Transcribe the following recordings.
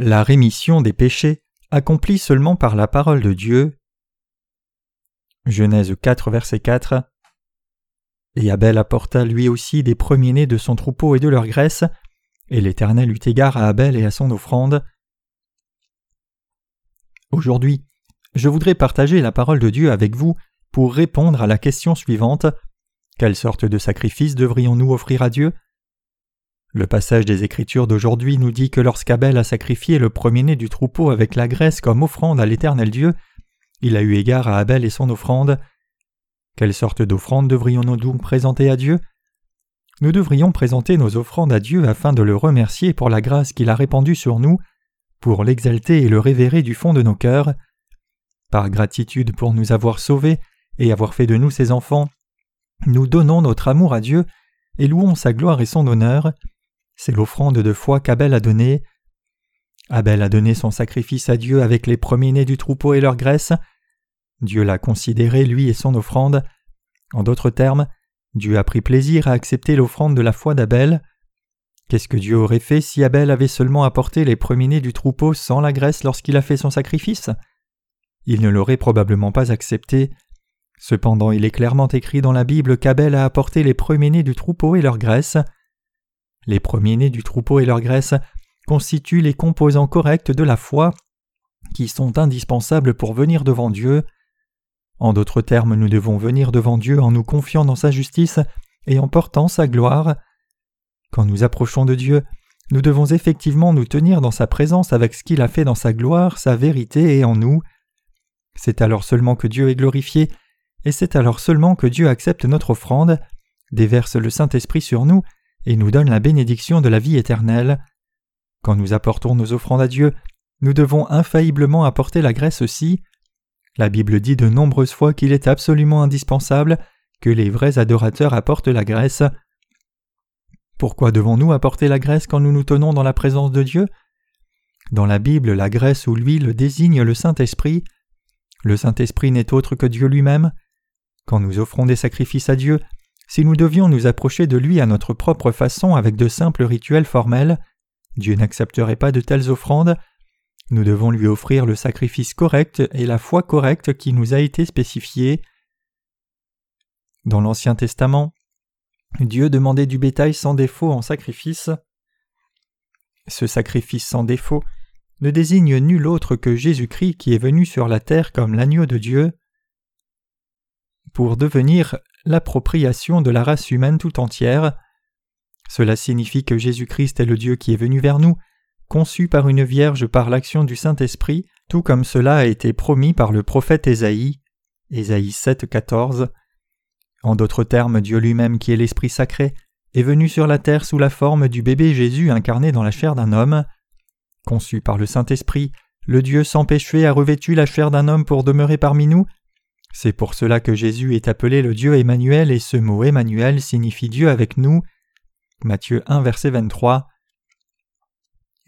La rémission des péchés accomplie seulement par la parole de Dieu. Genèse 4, verset 4. Et Abel apporta lui aussi des premiers-nés de son troupeau et de leur graisse, et l'Éternel eut égard à Abel et à son offrande. Aujourd'hui, je voudrais partager la parole de Dieu avec vous pour répondre à la question suivante. Quelle sorte de sacrifice devrions-nous offrir à Dieu? Le passage des Écritures d'aujourd'hui nous dit que lorsqu'Abel a sacrifié le premier-né du troupeau avec la graisse comme offrande à l'Éternel Dieu, il a eu égard à Abel et son offrande. Quelle sorte d'offrande devrions-nous donc présenter à Dieu? Nous devrions présenter nos offrandes à Dieu afin de le remercier pour la grâce qu'il a répandue sur nous, pour l'exalter et le révérer du fond de nos cœurs. Par gratitude pour nous avoir sauvés et avoir fait de nous ses enfants, nous donnons notre amour à Dieu et louons sa gloire et son honneur. C'est l'offrande de foi qu'Abel a donnée. Abel a donné son sacrifice à Dieu avec les premiers-nés du troupeau et leur graisse. Dieu l'a considéré, lui et son offrande. En d'autres termes, Dieu a pris plaisir à accepter l'offrande de la foi d'Abel. Qu'est-ce que Dieu aurait fait si Abel avait seulement apporté les premiers-nés du troupeau sans la graisse lorsqu'il a fait son sacrifice? Il ne l'aurait probablement pas accepté. Cependant, il est clairement écrit dans la Bible qu'Abel a apporté les premiers-nés du troupeau et leur graisse. Les premiers-nés du troupeau et leur graisse constituent les composants corrects de la foi qui sont indispensables pour venir devant Dieu. En d'autres termes, nous devons venir devant Dieu en nous confiant dans sa justice et en portant sa gloire. Quand nous approchons de Dieu, nous devons effectivement nous tenir dans sa présence avec ce qu'il a fait dans sa gloire, sa vérité et en nous. C'est alors seulement que Dieu est glorifié, et c'est alors seulement que Dieu accepte notre offrande, déverse le Saint-Esprit sur nous et nous donne la bénédiction de la vie éternelle. Quand nous apportons nos offrandes à Dieu, nous devons infailliblement apporter la graisse aussi. La Bible dit de nombreuses fois qu'il est absolument indispensable que les vrais adorateurs apportent la graisse. Pourquoi devons-nous apporter la graisse quand nous nous tenons dans la présence de Dieu? Dans la Bible, la graisse ou l'huile désigne le Saint-Esprit. Le Saint-Esprit n'est autre que Dieu lui-même. Quand nous offrons des sacrifices à Dieu, si nous devions nous approcher de lui à notre propre façon avec de simples rituels formels, Dieu n'accepterait pas de telles offrandes. Nous devons lui offrir le sacrifice correct et la foi correcte qui nous a été spécifiée. Dans l'Ancien Testament, Dieu demandait du bétail sans défaut en sacrifice. Ce sacrifice sans défaut ne désigne nul autre que Jésus-Christ qui est venu sur la terre comme l'agneau de Dieu. Pour devenir l'appropriation de la race humaine tout entière. Cela signifie que Jésus-Christ est le Dieu qui est venu vers nous, conçu par une vierge par l'action du Saint-Esprit, tout comme cela a été promis par le prophète Ésaïe. Ésaïe 7, 14. En d'autres termes, Dieu lui-même qui est l'Esprit sacré est venu sur la terre sous la forme du bébé Jésus incarné dans la chair d'un homme. Conçu par le Saint-Esprit, le Dieu sans péché a revêtu la chair d'un homme pour demeurer parmi nous, c'est pour cela que Jésus est appelé le Dieu Emmanuel et ce mot Emmanuel signifie Dieu avec nous. Matthieu 1 verset 23.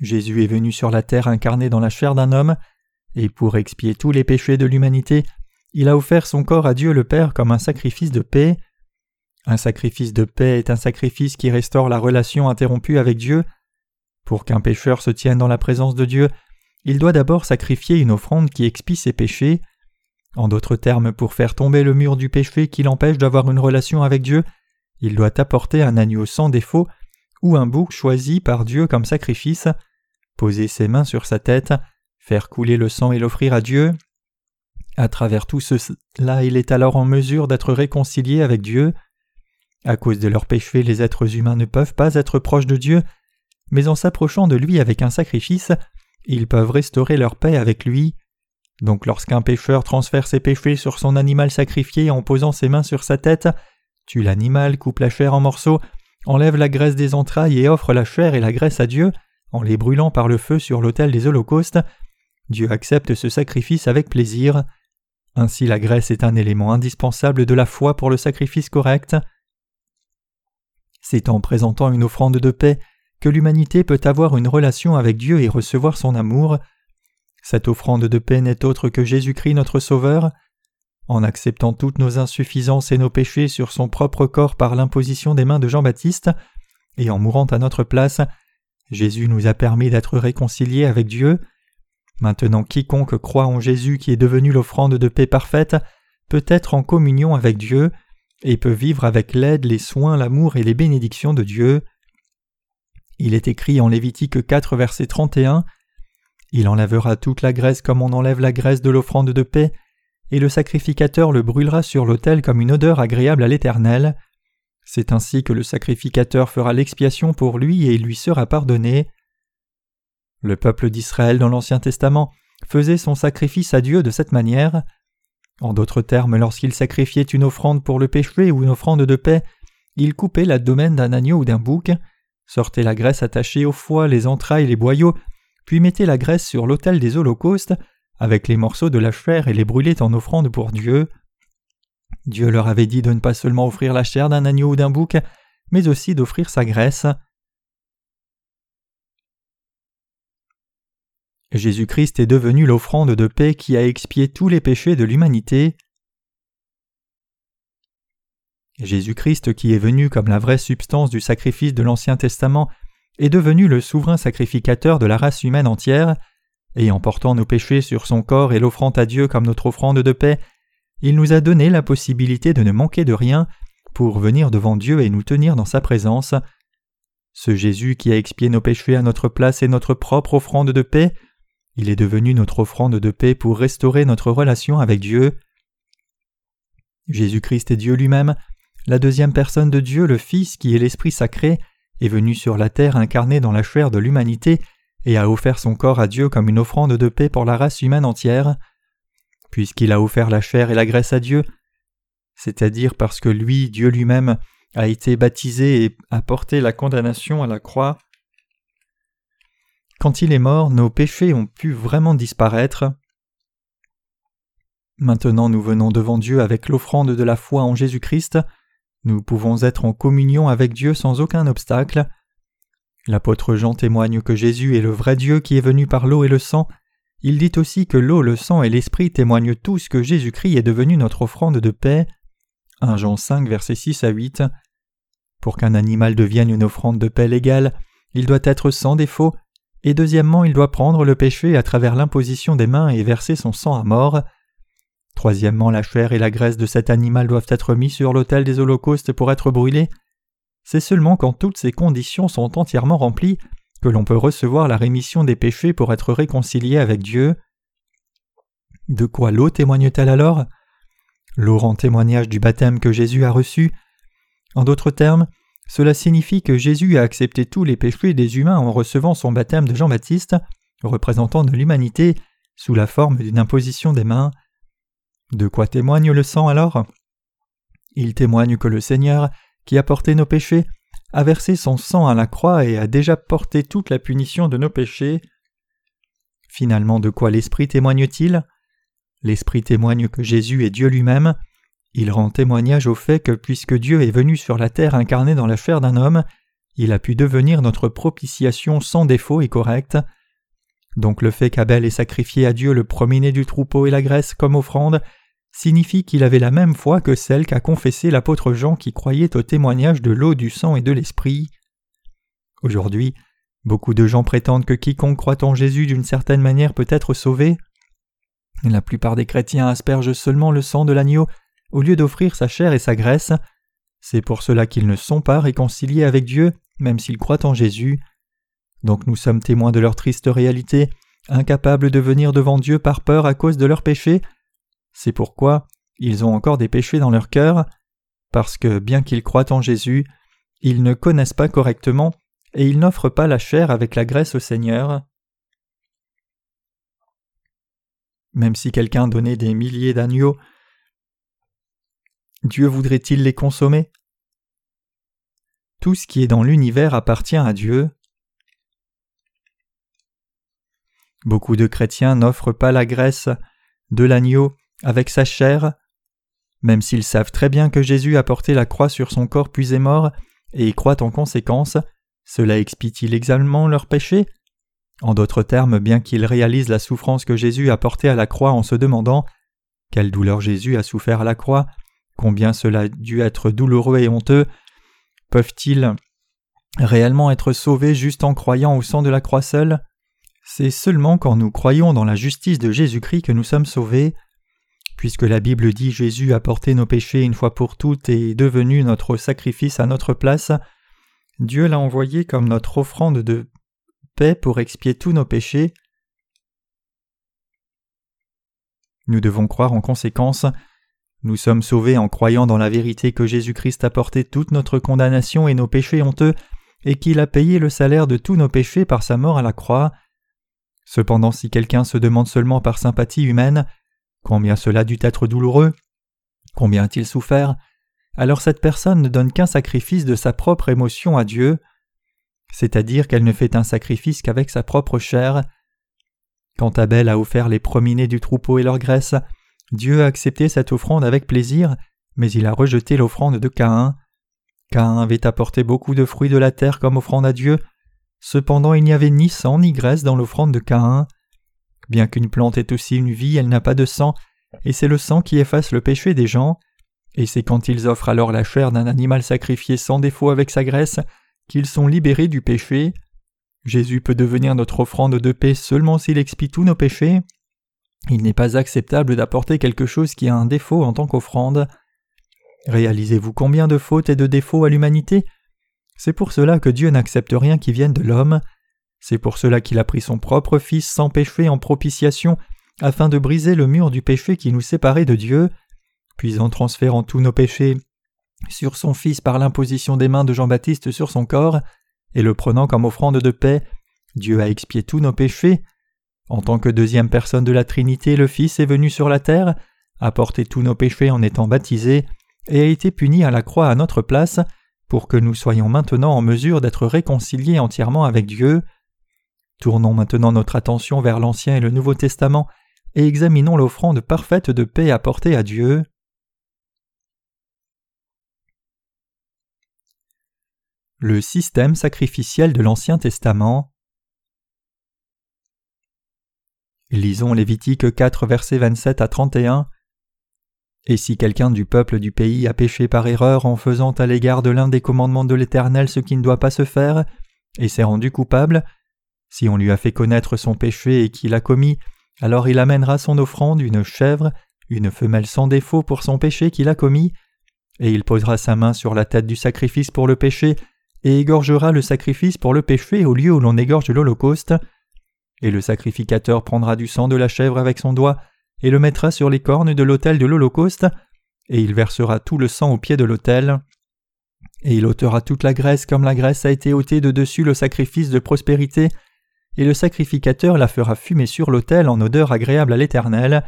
Jésus est venu sur la terre incarné dans la chair d'un homme, et pour expier tous les péchés de l'humanité, il a offert son corps à Dieu le Père comme un sacrifice de paix. Un sacrifice de paix est un sacrifice qui restaure la relation interrompue avec Dieu. Pour qu'un pécheur se tienne dans la présence de Dieu, il doit d'abord sacrifier une offrande qui expie ses péchés. En d'autres termes, pour faire tomber le mur du péché qui l'empêche d'avoir une relation avec Dieu, il doit apporter un agneau sans défaut ou un bouc choisi par Dieu comme sacrifice, poser ses mains sur sa tête, faire couler le sang et l'offrir à Dieu. À travers tout cela, il est alors en mesure d'être réconcilié avec Dieu. À cause de leurs péchés, les êtres humains ne peuvent pas être proches de Dieu, mais en s'approchant de lui avec un sacrifice, ils peuvent restaurer leur paix avec lui. Donc lorsqu'un pécheur transfère ses péchés sur son animal sacrifié en posant ses mains sur sa tête, tue l'animal, coupe la chair en morceaux, enlève la graisse des entrailles et offre la chair et la graisse à Dieu, en les brûlant par le feu sur l'autel des holocaustes, Dieu accepte ce sacrifice avec plaisir. Ainsi la graisse est un élément indispensable de la foi pour le sacrifice correct. C'est en présentant une offrande de paix que l'humanité peut avoir une relation avec Dieu et recevoir son amour. Cette offrande de paix n'est autre que Jésus-Christ notre Sauveur. En acceptant toutes nos insuffisances et nos péchés sur son propre corps par l'imposition des mains de Jean-Baptiste, et en mourant à notre place, Jésus nous a permis d'être réconciliés avec Dieu. Maintenant quiconque croit en Jésus qui est devenu l'offrande de paix parfaite peut être en communion avec Dieu et peut vivre avec l'aide, les soins, l'amour et les bénédictions de Dieu. Il est écrit en Lévitique 4 verset 31 Il enlèvera toute la graisse comme on enlève la graisse de l'offrande de paix, et le sacrificateur le brûlera sur l'autel comme une odeur agréable à l'Éternel. C'est ainsi que le sacrificateur fera l'expiation pour lui et il lui sera pardonné. Le peuple d'Israël dans l'Ancien Testament faisait son sacrifice à Dieu de cette manière. En d'autres termes, lorsqu'il sacrifiait une offrande pour le péché ou une offrande de paix, il coupait l'abdomen d'un agneau ou d'un bouc, sortait la graisse attachée au foie, les entrailles, les boyaux, puis la graisse sur l'autel des holocaustes, avec les morceaux de la chair et les brûlait en offrande pour Dieu. Dieu leur avait dit de ne pas seulement offrir la chair d'un agneau ou d'un bouc, mais aussi d'offrir sa graisse. Jésus-Christ est devenu l'offrande de paix qui a expié tous les péchés de l'humanité. Jésus-Christ qui est venu comme la vraie substance du sacrifice de l'Ancien Testament est devenu le souverain sacrificateur de la race humaine entière, et en portant nos péchés sur son corps et l'offrant à Dieu comme notre offrande de paix, il nous a donné la possibilité de ne manquer de rien pour venir devant Dieu et nous tenir dans sa présence. Ce Jésus qui a expié nos péchés à notre place est notre propre offrande de paix, il est devenu notre offrande de paix pour restaurer notre relation avec Dieu. Jésus-Christ est Dieu lui-même, la deuxième personne de Dieu, le Fils qui est l'Esprit sacré, est venu sur la terre incarné dans la chair de l'humanité et a offert son corps à Dieu comme une offrande de paix pour la race humaine entière. Puisqu'il a offert la chair et la graisse à Dieu, c'est-à-dire parce que lui, Dieu lui-même, a été baptisé et a porté la condamnation à la croix, quand il est mort, nos péchés ont pu vraiment disparaître. Maintenant nous venons devant Dieu avec l'offrande de la foi en Jésus-Christ. Nous pouvons être en communion avec Dieu sans aucun obstacle. L'apôtre Jean témoigne que Jésus est le vrai Dieu qui est venu par l'eau et le sang. Il dit aussi que l'eau, le sang et l'esprit témoignent tous que Jésus-Christ est devenu notre offrande de paix. 1 Jean 5 versets 6 à 8. Pour qu'un animal devienne une offrande de paix légale, il doit être sans défaut, et deuxièmement il doit prendre le péché à travers l'imposition des mains et verser son sang à mort. Troisièmement la chair et la graisse de cet animal doivent être mis sur l'autel des holocaustes pour être brûlés. C'est seulement quand toutes ces conditions sont entièrement remplies que l'on peut recevoir la rémission des péchés pour être réconcilié avec Dieu. De quoi l'eau témoigne-t-elle alors? L'eau rend témoignage du baptême que Jésus a reçu. En d'autres termes, cela signifie que Jésus a accepté tous les péchés des humains en recevant son baptême de Jean-Baptiste, représentant de l'humanité, sous la forme d'une imposition des mains. De quoi témoigne le sang alors? Il témoigne que le Seigneur, qui a porté nos péchés, a versé son sang à la croix et a déjà porté toute la punition de nos péchés. Finalement, de quoi l'Esprit témoigne-t-il? L'Esprit témoigne que Jésus est Dieu lui-même, il rend témoignage au fait que puisque Dieu est venu sur la terre incarné dans la chair d'un homme, il a pu devenir notre propitiation sans défaut et correcte. Donc le fait qu'Abel ait sacrifié à Dieu le premier-né du troupeau et la graisse comme offrande signifie qu'il avait la même foi que celle qu'a confessé l'apôtre Jean qui croyait au témoignage de l'eau, du sang et de l'esprit. Aujourd'hui, beaucoup de gens prétendent que quiconque croit en Jésus d'une certaine manière peut être sauvé. La plupart des chrétiens aspergent seulement le sang de l'agneau au lieu d'offrir sa chair et sa graisse. C'est pour cela qu'ils ne sont pas réconciliés avec Dieu, même s'ils croient en Jésus. Donc nous sommes témoins de leur triste réalité, incapables de venir devant Dieu par peur à cause de leurs péchés. C'est pourquoi ils ont encore des péchés dans leur cœur, parce que bien qu'ils croient en Jésus, ils ne connaissent pas correctement et ils n'offrent pas la chair avec la graisse au Seigneur. Même si quelqu'un donnait des milliers d'agneaux Dieu voudrait-il les consommer? Tout ce qui est dans l'univers appartient à Dieu. Beaucoup de chrétiens n'offrent pas la graisse de l'agneau avec sa chair, même s'ils savent très bien que Jésus a porté la croix sur son corps puis est mort, et y croient en conséquence, cela expie-t-il également leurs péchés? En d'autres termes, bien qu'ils réalisent la souffrance que Jésus a portée à la croix en se demandant quelle douleur Jésus a souffert à la croix, combien cela a dû être douloureux et honteux, peuvent-ils réellement être sauvés juste en croyant au sang de la croix seule? C'est seulement quand nous croyons dans la justice de Jésus-Christ que nous sommes sauvés. Puisque la Bible dit Jésus a porté nos péchés une fois pour toutes et est devenu notre sacrifice à notre place, Dieu l'a envoyé comme notre offrande de paix pour expier tous nos péchés. Nous devons croire en conséquence. Nous sommes sauvés en croyant dans la vérité que Jésus-Christ a porté toute notre condamnation et nos péchés honteux et qu'il a payé le salaire de tous nos péchés par sa mort à la croix. Cependant si quelqu'un se demande seulement par sympathie humaine combien cela dut être douloureux, combien a-t-il souffert, alors cette personne ne donne qu'un sacrifice de sa propre émotion à Dieu, c'est-à-dire qu'elle ne fait un sacrifice qu'avec sa propre chair. Quand Abel a offert les premiers du troupeau et leur graisse, Dieu a accepté cette offrande avec plaisir, mais il a rejeté l'offrande de Caïn. Caïn avait apporté beaucoup de fruits de la terre comme offrande à Dieu. Cependant, il n'y avait ni sang ni graisse dans l'offrande de Caïn. Bien qu'une plante ait aussi une vie, elle n'a pas de sang, et c'est le sang qui efface le péché des gens. Et c'est quand ils offrent alors la chair d'un animal sacrifié sans défaut avec sa graisse qu'ils sont libérés du péché. Jésus peut devenir notre offrande de paix seulement s'il expie tous nos péchés. Il n'est pas acceptable d'apporter quelque chose qui a un défaut en tant qu'offrande. Réalisez-vous combien de fautes et de défauts à l'humanité? C'est pour cela que Dieu n'accepte rien qui vienne de l'homme. C'est pour cela qu'il a pris son propre Fils sans péché en propitiation, afin de briser le mur du péché qui nous séparait de Dieu, puis en transférant tous nos péchés sur son Fils par l'imposition des mains de Jean-Baptiste sur son corps, et le prenant comme offrande de paix, Dieu a expié tous nos péchés. En tant que deuxième personne de la Trinité, le Fils est venu sur la terre, a porté tous nos péchés en étant baptisé, et a été puni à la croix à notre place, pour que nous soyons maintenant en mesure d'être réconciliés entièrement avec Dieu. Tournons maintenant notre attention vers l'Ancien et le Nouveau Testament et examinons l'offrande parfaite de paix apportée à Dieu. Le système sacrificiel de l'Ancien Testament. Lisons Lévitique 4 versets 27 à 31. Et si quelqu'un du peuple du pays a péché par erreur en faisant à l'égard de l'un des commandements de l'Éternel ce qui ne doit pas se faire, et s'est rendu coupable, si on lui a fait connaître son péché et qu'il a commis, alors il amènera son offrande une chèvre, une femelle sans défaut pour son péché qu'il a commis, et il posera sa main sur la tête du sacrifice pour le péché, et égorgera le sacrifice pour le péché au lieu où l'on égorge l'Holocauste. Et le sacrificateur prendra du sang de la chèvre avec son doigt, et le mettra sur les cornes de l'autel de l'Holocauste, et il versera tout le sang au pied de l'autel. Et il ôtera toute la graisse comme la graisse a été ôtée de dessus le sacrifice de prospérité, et le sacrificateur la fera fumer sur l'autel en odeur agréable à l'Éternel,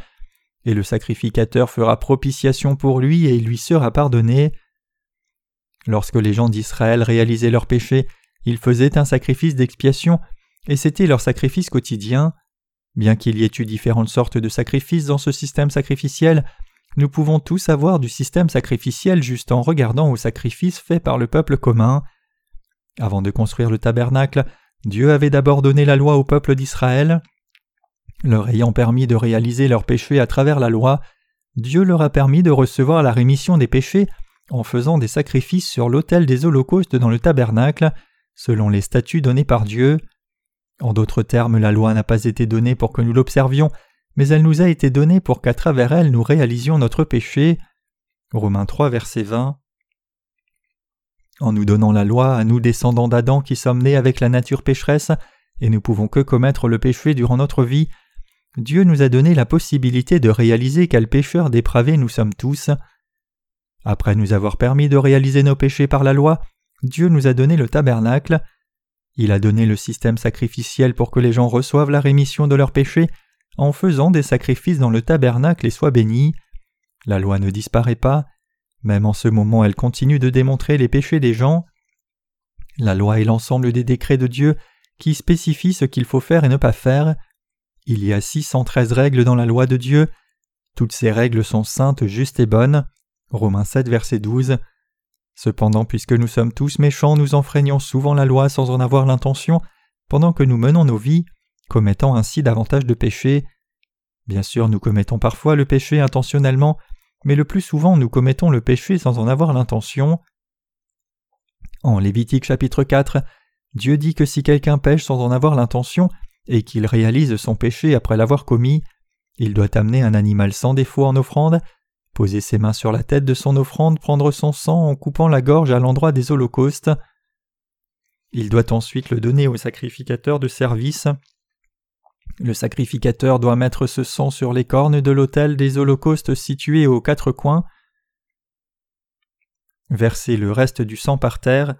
et le sacrificateur fera propitiation pour lui et il lui sera pardonné. Lorsque les gens d'Israël réalisaient leurs péchés, ils faisaient un sacrifice d'expiation, et c'était leur sacrifice quotidien. Bien qu'il y ait eu différentes sortes de sacrifices dans ce système sacrificiel, nous pouvons tous avoir du système sacrificiel juste en regardant aux sacrifices faits par le peuple commun. Avant de construire le tabernacle, Dieu avait d'abord donné la loi au peuple d'Israël. Leur ayant permis de réaliser leurs péchés à travers la loi, Dieu leur a permis de recevoir la rémission des péchés en faisant des sacrifices sur l'autel des holocaustes dans le tabernacle, selon les statuts donnés par Dieu. En d'autres termes, la loi n'a pas été donnée pour que nous l'observions, mais elle nous a été donnée pour qu'à travers elle nous réalisions notre péché. Romains 3, verset 20. En nous donnant la loi, à nous descendants d'Adam qui sommes nés avec la nature pécheresse, et ne pouvons que commettre le péché durant notre vie, Dieu nous a donné la possibilité de réaliser quels pécheurs dépravés nous sommes tous. Après nous avoir permis de réaliser nos péchés par la loi, Dieu nous a donné le tabernacle. Il a donné le système sacrificiel pour que les gens reçoivent la rémission de leurs péchés en faisant des sacrifices dans le tabernacle et soient bénis. La loi ne disparaît pas, même en ce moment elle continue de démontrer les péchés des gens. La loi est l'ensemble des décrets de Dieu qui spécifient ce qu'il faut faire et ne pas faire. Il y a 613 règles dans la loi de Dieu. Toutes ces règles sont saintes, justes et bonnes. Romains 7, verset 12. Cependant, puisque nous sommes tous méchants, nous enfreignons souvent la loi sans en avoir l'intention, pendant que nous menons nos vies, commettant ainsi davantage de péchés. Bien sûr, nous commettons parfois le péché intentionnellement, mais le plus souvent nous commettons le péché sans en avoir l'intention. En Lévitique chapitre 4, Dieu dit que si quelqu'un pêche sans en avoir l'intention et qu'il réalise son péché après l'avoir commis, il doit amener un animal sans défaut en offrande, poser ses mains sur la tête de son offrande, prendre son sang en coupant la gorge à l'endroit des holocaustes. Il doit ensuite le donner au sacrificateur de service. Le sacrificateur doit mettre ce sang sur les cornes de l'autel des holocaustes situés aux quatre coins, verser le reste du sang par terre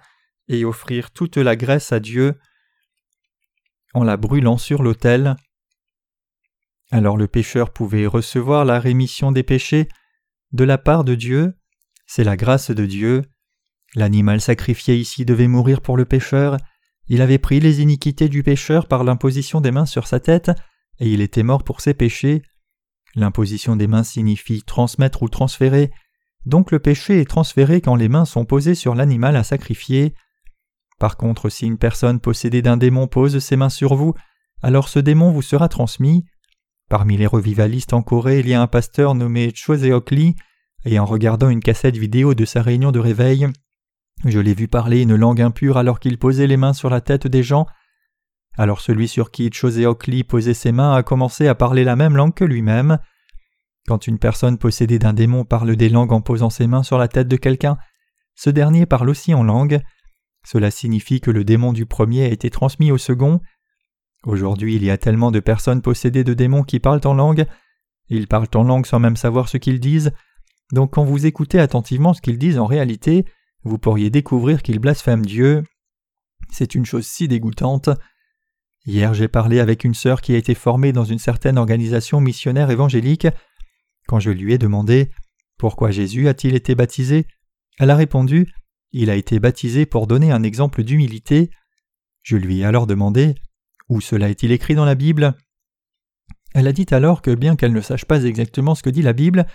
et offrir toute la graisse à Dieu en la brûlant sur l'autel. Alors le pécheur pouvait recevoir la rémission des péchés de la part de Dieu, c'est la grâce de Dieu. L'animal sacrifié ici devait mourir pour le pécheur, il avait pris les iniquités du pécheur par l'imposition des mains sur sa tête, et il était mort pour ses péchés. L'imposition des mains signifie transmettre ou transférer, donc le péché est transféré quand les mains sont posées sur l'animal à sacrifier. Par contre, si une personne possédée d'un démon pose ses mains sur vous, alors ce démon vous sera transmis. Parmi les revivalistes en Corée, il y a un pasteur nommé Choseok et en regardant une cassette vidéo de sa réunion de réveil, je l'ai vu parler une langue impure alors qu'il posait les mains sur la tête des gens. Alors celui sur qui Choseok posait ses mains a commencé à parler la même langue que lui-même. Quand une personne possédée d'un démon parle des langues en posant ses mains sur la tête de quelqu'un, ce dernier parle aussi en langue. Cela signifie que le démon du premier a été transmis au second. Aujourd'hui, il y a tellement de personnes possédées de démons qui parlent en langue. Ils parlent en langue sans même savoir ce qu'ils disent. Donc quand vous écoutez attentivement ce qu'ils disent en réalité, vous pourriez découvrir qu'ils blasphèment Dieu. C'est une chose si dégoûtante. Hier j'ai parlé avec une sœur qui a été formée dans une certaine organisation missionnaire évangélique. Quand je lui ai demandé Pourquoi Jésus a-t-il été baptisé? Elle a répondu Il a été baptisé pour donner un exemple d'humilité. Je lui ai alors demandé Où cela est-il écrit dans la Bible? Elle a dit alors que bien qu'elle ne sache pas exactement ce que dit la Bible,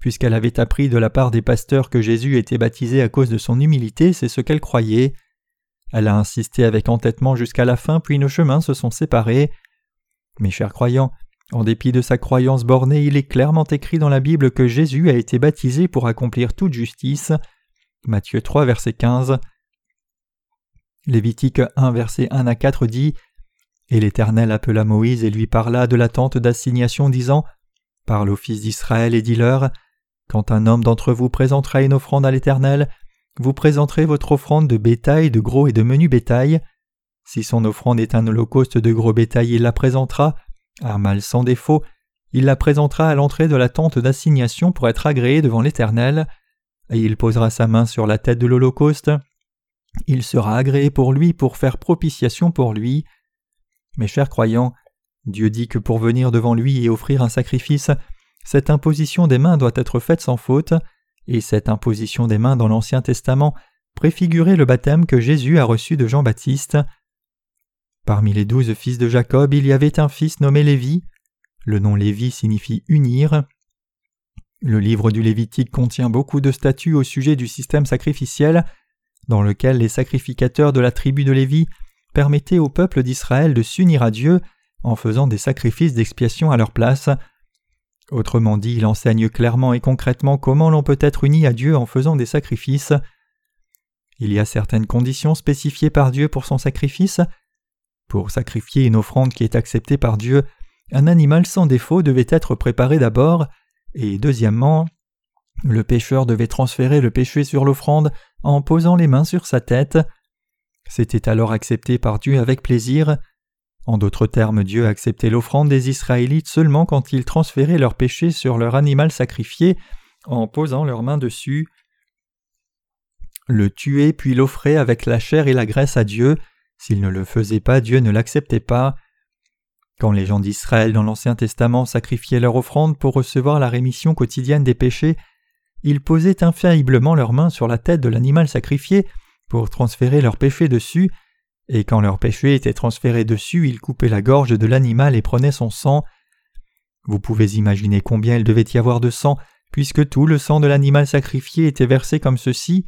puisqu'elle avait appris de la part des pasteurs que Jésus était baptisé à cause de son humilité, c'est ce qu'elle croyait. Elle a insisté avec entêtement jusqu'à la fin, puis nos chemins se sont séparés. Mes chers croyants, en dépit de sa croyance bornée, il est clairement écrit dans la Bible que Jésus a été baptisé pour accomplir toute justice. Matthieu 3, verset 15. Lévitique 1, verset 1 à 4 dit Et l'Éternel appela Moïse et lui parla de la tente d'assignation, disant Parle aux fils d'Israël et dis-leur Quand un homme d'entre vous présentera une offrande à l'Éternel, vous présenterez votre offrande de bétail, de gros et de menu bétail. Si son offrande est un holocauste de gros bétail, il la présentera un mâle sans défaut, il la présentera à l'entrée de la tente d'assignation pour être agréé devant l'Éternel, et il posera sa main sur la tête de l'Holocauste. Il sera agréé pour lui pour faire propitiation pour lui. Mes chers croyants, Dieu dit que pour venir devant lui et offrir un sacrifice, cette imposition des mains doit être faite sans faute, et cette imposition des mains dans l'Ancien Testament préfigurait le baptême que Jésus a reçu de Jean-Baptiste. Parmi les douze fils de Jacob, il y avait un fils nommé Lévi. Le nom Lévi signifie unir. Le livre du Lévitique contient beaucoup de statuts au sujet du système sacrificiel, dans lequel les sacrificateurs de la tribu de Lévi permettaient au peuple d'Israël de s'unir à Dieu en faisant des sacrifices d'expiation à leur place. Autrement dit, il enseigne clairement et concrètement comment l'on peut être uni à Dieu en faisant des sacrifices. Il y a certaines conditions spécifiées par Dieu pour son sacrifice, pour sacrifier une offrande qui est acceptée par Dieu, un animal sans défaut devait être préparé d'abord, et deuxièmement, le pécheur devait transférer le péché sur l'offrande en posant les mains sur sa tête. C'était alors accepté par Dieu avec plaisir. En d'autres termes, Dieu acceptait l'offrande des Israélites seulement quand ils transféraient leur péché sur leur animal sacrifié en posant leurs mains dessus. Le tuer puis l'offrer avec la chair et la graisse à Dieu, s'il ne le faisait pas, Dieu ne l'acceptait pas. Quand les gens d'Israël dans l'Ancien Testament sacrifiaient leur offrande pour recevoir la rémission quotidienne des péchés, ils posaient infailliblement leurs mains sur la tête de l'animal sacrifié pour transférer leur péché dessus, et quand leur péché était transféré dessus, ils coupaient la gorge de l'animal et prenaient son sang. Vous pouvez imaginer combien il devait y avoir de sang, puisque tout le sang de l'animal sacrifié était versé comme ceci.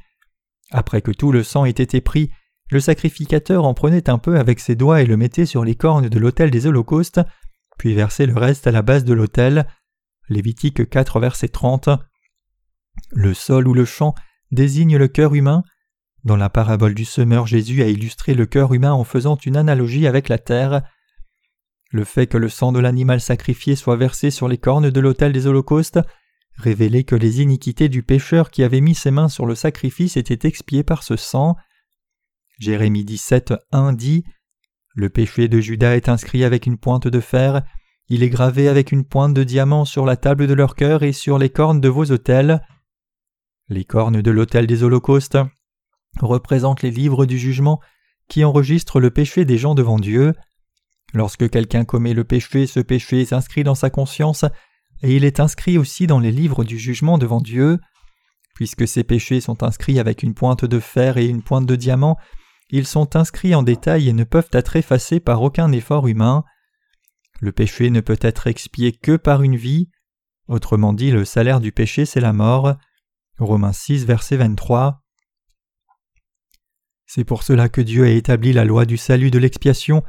Après que tout le sang ait été pris, le sacrificateur en prenait un peu avec ses doigts et le mettait sur les cornes de l'autel des holocaustes, puis versait le reste à la base de l'autel. Lévitique 4, verset 30. Le sol ou le champ désigne le cœur humain. Dans la parabole du semeur, Jésus a illustré le cœur humain en faisant une analogie avec la terre. Le fait que le sang de l'animal sacrifié soit versé sur les cornes de l'autel des holocaustes révélait que les iniquités du pécheur qui avait mis ses mains sur le sacrifice étaient expiées par ce sang. Jérémie 17, 1 dit Le péché de Judas est inscrit avec une pointe de fer, il est gravé avec une pointe de diamant sur la table de leur cœur et sur les cornes de vos autels. Les cornes de l'autel des holocaustes représentent les livres du jugement qui enregistrent le péché des gens devant Dieu. Lorsque quelqu'un commet le péché, ce péché est inscrit dans sa conscience et il est inscrit aussi dans les livres du jugement devant Dieu. Puisque ces péchés sont inscrits avec une pointe de fer et une pointe de diamant, ils sont inscrits en détail et ne peuvent être effacés par aucun effort humain. Le péché ne peut être expié que par une vie. Autrement dit, le salaire du péché, c'est la mort. Romains 6, verset 23. C'est pour cela que Dieu a établi la loi du salut de l'expiation.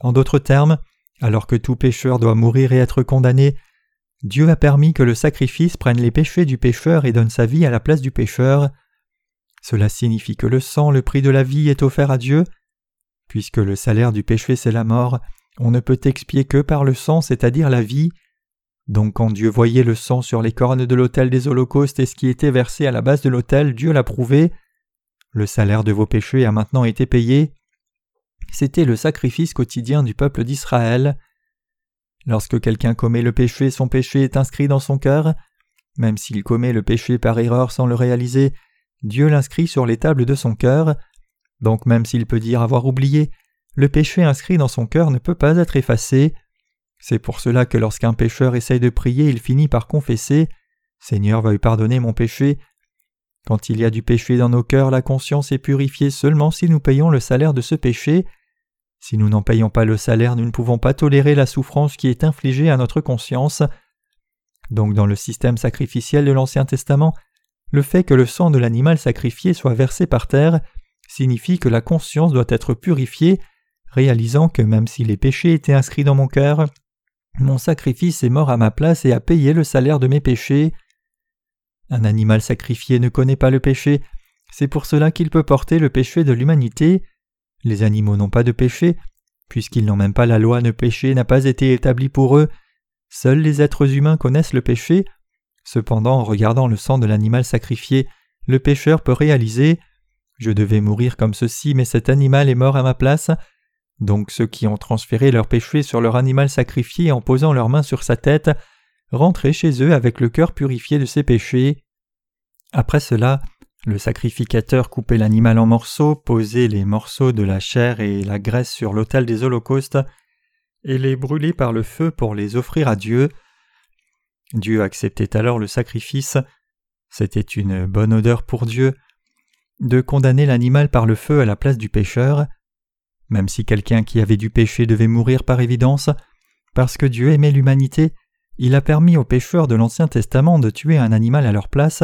En d'autres termes, alors que tout pécheur doit mourir et être condamné, Dieu a permis que le sacrifice prenne les péchés du pécheur et donne sa vie à la place du pécheur. Cela signifie que le sang, le prix de la vie, est offert à Dieu. Puisque le salaire du péché c'est la mort, on ne peut expier que par le sang, c'est-à-dire la vie. Donc quand Dieu voyait le sang sur les cornes de l'autel des holocaustes et ce qui était versé à la base de l'autel, Dieu l'a prouvé. Le salaire de vos péchés a maintenant été payé. C'était le sacrifice quotidien du peuple d'Israël. Lorsque quelqu'un commet le péché, son péché est inscrit dans son cœur. Même s'il commet le péché par erreur sans le réaliser, Dieu l'inscrit sur les tables de son cœur. Donc même s'il peut dire avoir oublié, le péché inscrit dans son cœur ne peut pas être effacé. C'est pour cela que lorsqu'un pécheur essaye de prier, il finit par confesser Seigneur, veuille pardonner mon péché. Quand il y a du péché dans nos cœurs, la conscience est purifiée seulement si nous payons le salaire de ce péché. Si nous n'en payons pas le salaire, nous ne pouvons pas tolérer la souffrance qui est infligée à notre conscience. Donc dans le système sacrificiel de l'Ancien Testament, le fait que le sang de l'animal sacrifié soit versé par terre signifie que la conscience doit être purifiée, réalisant que même si les péchés étaient inscrits dans mon cœur, mon sacrifice est mort à ma place et a payé le salaire de mes péchés. Un animal sacrifié ne connaît pas le péché, c'est pour cela qu'il peut porter le péché de l'humanité. Les animaux n'ont pas de péché, puisqu'ils n'ont même pas la loi, le péché n'a pas été établi pour eux. Seuls les êtres humains connaissent le péché. Cependant, en regardant le sang de l'animal sacrifié, le pécheur peut réaliser Je devais mourir comme ceci, mais cet animal est mort à ma place. Donc ceux qui ont transféré leur péché sur leur animal sacrifié en posant leurs mains sur sa tête rentraient chez eux avec le cœur purifié de ses péchés. Après cela, le sacrificateur coupait l'animal en morceaux, posait les morceaux de la chair et la graisse sur l'autel des holocaustes, et les brûlait par le feu pour les offrir à Dieu. Dieu acceptait alors le sacrifice. C'était une bonne odeur pour Dieu de condamner l'animal par le feu à la place du pécheur. Même si quelqu'un qui avait du péché devait mourir par évidence, parce que Dieu aimait l'humanité, il a permis aux pécheurs de l'Ancien Testament de tuer un animal à leur place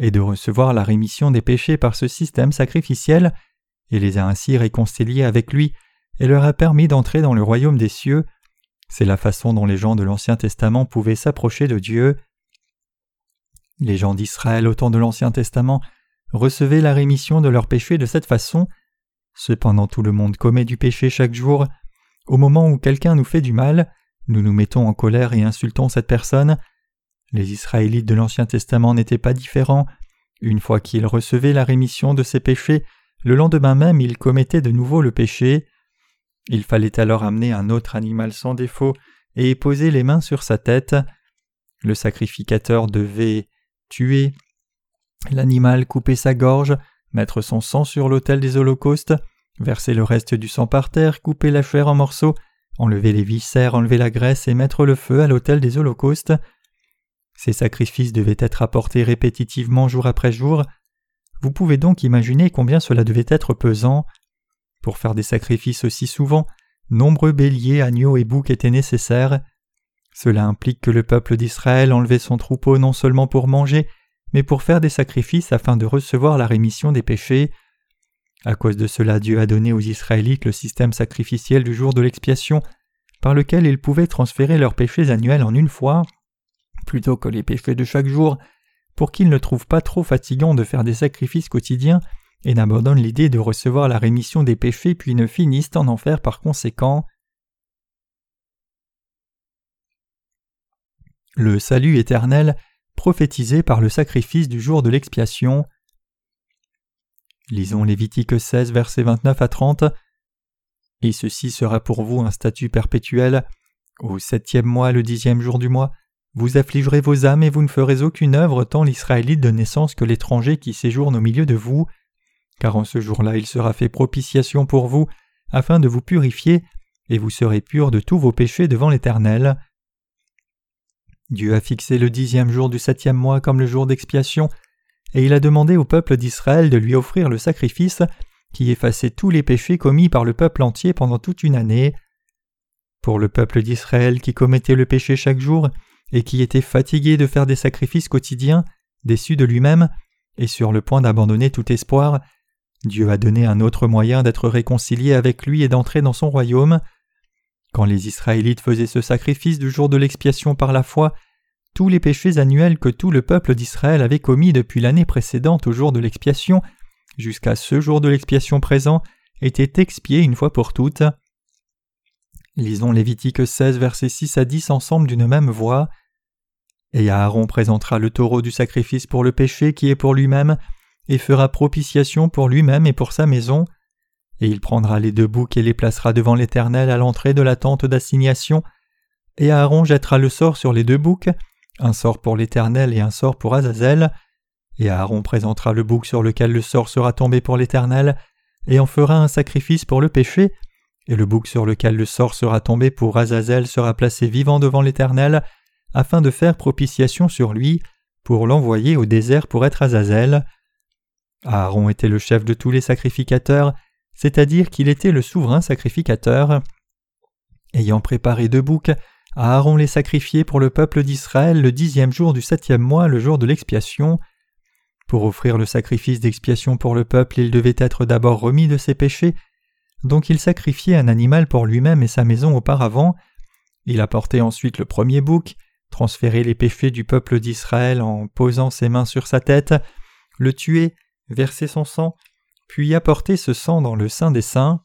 et de recevoir la rémission des péchés par ce système sacrificiel, et les a ainsi réconciliés avec lui, et leur a permis d'entrer dans le royaume des cieux. C'est la façon dont les gens de l'Ancien Testament pouvaient s'approcher de Dieu. Les gens d'Israël au temps de l'Ancien Testament recevaient la rémission de leurs péchés de cette façon. Cependant tout le monde commet du péché chaque jour. Au moment où quelqu'un nous fait du mal, nous nous mettons en colère et insultons cette personne. Les Israélites de l'Ancien Testament n'étaient pas différents. Une fois qu'ils recevaient la rémission de ses péchés, le lendemain même ils commettaient de nouveau le péché. Il fallait alors amener un autre animal sans défaut et poser les mains sur sa tête. Le sacrificateur devait tuer l'animal, couper sa gorge, mettre son sang sur l'autel des holocaustes, verser le reste du sang par terre, couper la chair en morceaux, enlever les viscères, enlever la graisse et mettre le feu à l'autel des holocaustes. Ces sacrifices devaient être apportés répétitivement jour après jour. Vous pouvez donc imaginer combien cela devait être pesant. Pour faire des sacrifices aussi souvent, nombreux béliers, agneaux et boucs étaient nécessaires. Cela implique que le peuple d'Israël enlevait son troupeau non seulement pour manger, mais pour faire des sacrifices afin de recevoir la rémission des péchés. À cause de cela, Dieu a donné aux Israélites le système sacrificiel du jour de l'expiation, par lequel ils pouvaient transférer leurs péchés annuels en une fois plutôt que les péchés de chaque jour, pour qu'ils ne trouvent pas trop fatigant de faire des sacrifices quotidiens et n'abandonnent l'idée de recevoir la rémission des péchés puis ne finissent en enfer par conséquent. Le salut éternel prophétisé par le sacrifice du jour de l'expiation. Lisons Lévitique 16, versets 29 à 30. Et ceci sera pour vous un statut perpétuel. Au septième mois, le dixième jour du mois, vous affligerez vos âmes et vous ne ferez aucune œuvre tant l'Israélite de naissance que l'étranger qui séjourne au milieu de vous, car en ce jour-là il sera fait propitiation pour vous, afin de vous purifier, et vous serez purs de tous vos péchés devant l'Éternel. Dieu a fixé le dixième jour du septième mois comme le jour d'expiation, et il a demandé au peuple d'Israël de lui offrir le sacrifice qui effaçait tous les péchés commis par le peuple entier pendant toute une année. Pour le peuple d'Israël qui commettait le péché chaque jour, et qui était fatigué de faire des sacrifices quotidiens, déçu de lui-même, et sur le point d'abandonner tout espoir, Dieu a donné un autre moyen d'être réconcilié avec lui et d'entrer dans son royaume. Quand les Israélites faisaient ce sacrifice du jour de l'expiation par la foi, tous les péchés annuels que tout le peuple d'Israël avait commis depuis l'année précédente au jour de l'expiation jusqu'à ce jour de l'expiation présent étaient expiés une fois pour toutes. Lisons Lévitique 16 versets 6 à 10 ensemble d'une même voix. Et Aaron présentera le taureau du sacrifice pour le péché qui est pour lui-même, et fera propitiation pour lui-même et pour sa maison. Et il prendra les deux boucs et les placera devant l'Éternel à l'entrée de la tente d'assignation. Et Aaron jettera le sort sur les deux boucs, un sort pour l'Éternel et un sort pour Azazel. Et Aaron présentera le bouc sur lequel le sort sera tombé pour l'Éternel, et en fera un sacrifice pour le péché, et le bouc sur lequel le sort sera tombé pour Azazel sera placé vivant devant l'Éternel, afin de faire propitiation sur lui, pour l'envoyer au désert pour être Azazel. Aaron était le chef de tous les sacrificateurs, c'est-à-dire qu'il était le souverain sacrificateur. Ayant préparé deux boucs, Aaron les sacrifiait pour le peuple d'Israël le dixième jour du septième mois, le jour de l'expiation. Pour offrir le sacrifice d'expiation pour le peuple, il devait être d'abord remis de ses péchés, donc il sacrifiait un animal pour lui-même et sa maison auparavant. Il apportait ensuite le premier bouc, transférait les péchés du peuple d'Israël en posant ses mains sur sa tête, le tuait, versait son sang, puis apportait ce sang dans le sein des saints.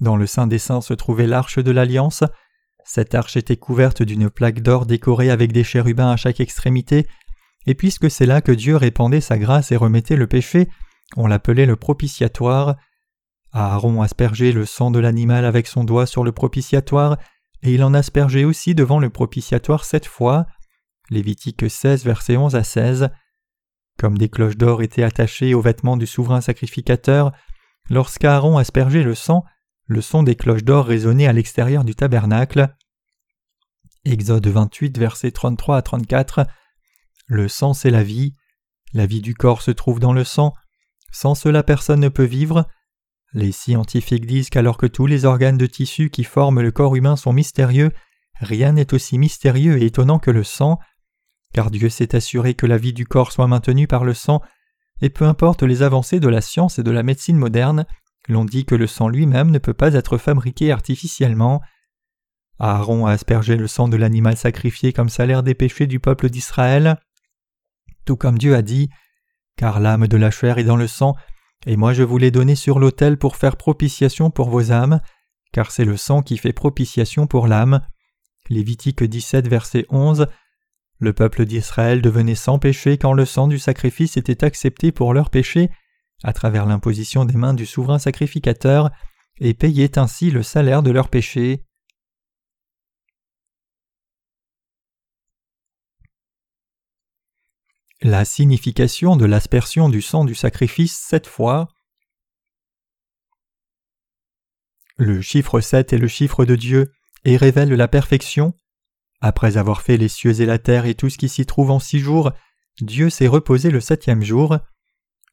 Dans le sein des saints se trouvait l'arche de l'alliance. Cette arche était couverte d'une plaque d'or décorée avec des chérubins à chaque extrémité, et puisque c'est là que Dieu répandait sa grâce et remettait le péché, on l'appelait le propitiatoire. Aaron aspergeait le sang de l'animal avec son doigt sur le propitiatoire, et il en aspergeait aussi devant le propitiatoire sept fois. Lévitique 16, versets 11 à 16. Comme des cloches d'or étaient attachées aux vêtements du souverain sacrificateur, lorsqu'Aaron aspergeait le sang, le son des cloches d'or résonnait à l'extérieur du tabernacle. Exode 28, versets 33 à 34. Le sang, c'est la vie. La vie du corps se trouve dans le sang. Sans cela, personne ne peut vivre. Les scientifiques disent qu'alors que tous les organes de tissu qui forment le corps humain sont mystérieux, rien n'est aussi mystérieux et étonnant que le sang car Dieu s'est assuré que la vie du corps soit maintenue par le sang, et peu importe les avancées de la science et de la médecine moderne, l'on dit que le sang lui-même ne peut pas être fabriqué artificiellement. Aaron a aspergé le sang de l'animal sacrifié comme salaire des péchés du peuple d'Israël, tout comme Dieu a dit, car l'âme de la chair est dans le sang, et moi je vous l'ai donné sur l'autel pour faire propitiation pour vos âmes, car c'est le sang qui fait propitiation pour l'âme. Lévitique 17, verset 11. Le peuple d'Israël devenait sans péché quand le sang du sacrifice était accepté pour leurs péchés, à travers l'imposition des mains du souverain sacrificateur, et payait ainsi le salaire de leurs péchés. La signification de l'aspersion du sang du sacrifice sept fois. Le chiffre sept est le chiffre de Dieu et révèle la perfection, après avoir fait les cieux et la terre et tout ce qui s'y trouve en six jours, Dieu s'est reposé le septième jour.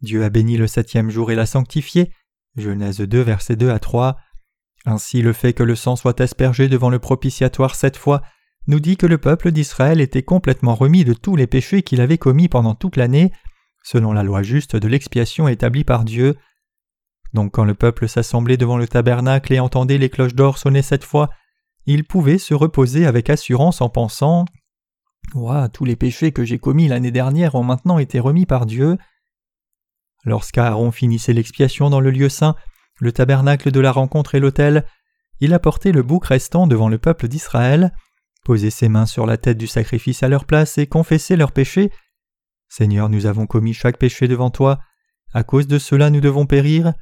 Dieu a béni le septième jour et l'a sanctifié. Genèse 2, versets 2 à 3. Ainsi le fait que le sang soit aspergé devant le propitiatoire sept fois nous dit que le peuple d'Israël était complètement remis de tous les péchés qu'il avait commis pendant toute l'année, selon la loi juste de l'expiation établie par Dieu. Donc quand le peuple s'assemblait devant le tabernacle et entendait les cloches d'or sonner sept fois, il pouvait se reposer avec assurance en pensant Ouah, tous les péchés que j'ai commis l'année dernière ont maintenant été remis par Dieu. Lorsqu'Aaron finissait l'expiation dans le lieu saint, le tabernacle de la rencontre et l'autel, il apportait le bouc restant devant le peuple d'Israël, posait ses mains sur la tête du sacrifice à leur place et confessait leurs péchés. Seigneur, nous avons commis chaque péché devant toi, à cause de cela nous devons périr.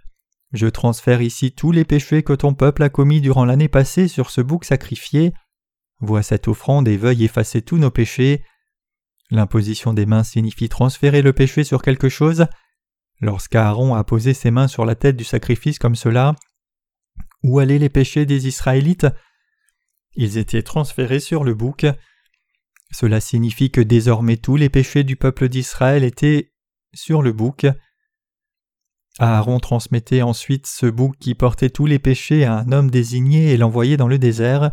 Je transfère ici tous les péchés que ton peuple a commis durant l'année passée sur ce bouc sacrifié. Vois cette offrande et veuille effacer tous nos péchés. L'imposition des mains signifie transférer le péché sur quelque chose. Lorsqu'Aaron a posé ses mains sur la tête du sacrifice comme cela, où allaient les péchés des Israélites? Ils étaient transférés sur le bouc. Cela signifie que désormais tous les péchés du peuple d'Israël étaient sur le bouc. Aaron transmettait ensuite ce bouc qui portait tous les péchés à un homme désigné et l'envoyait dans le désert.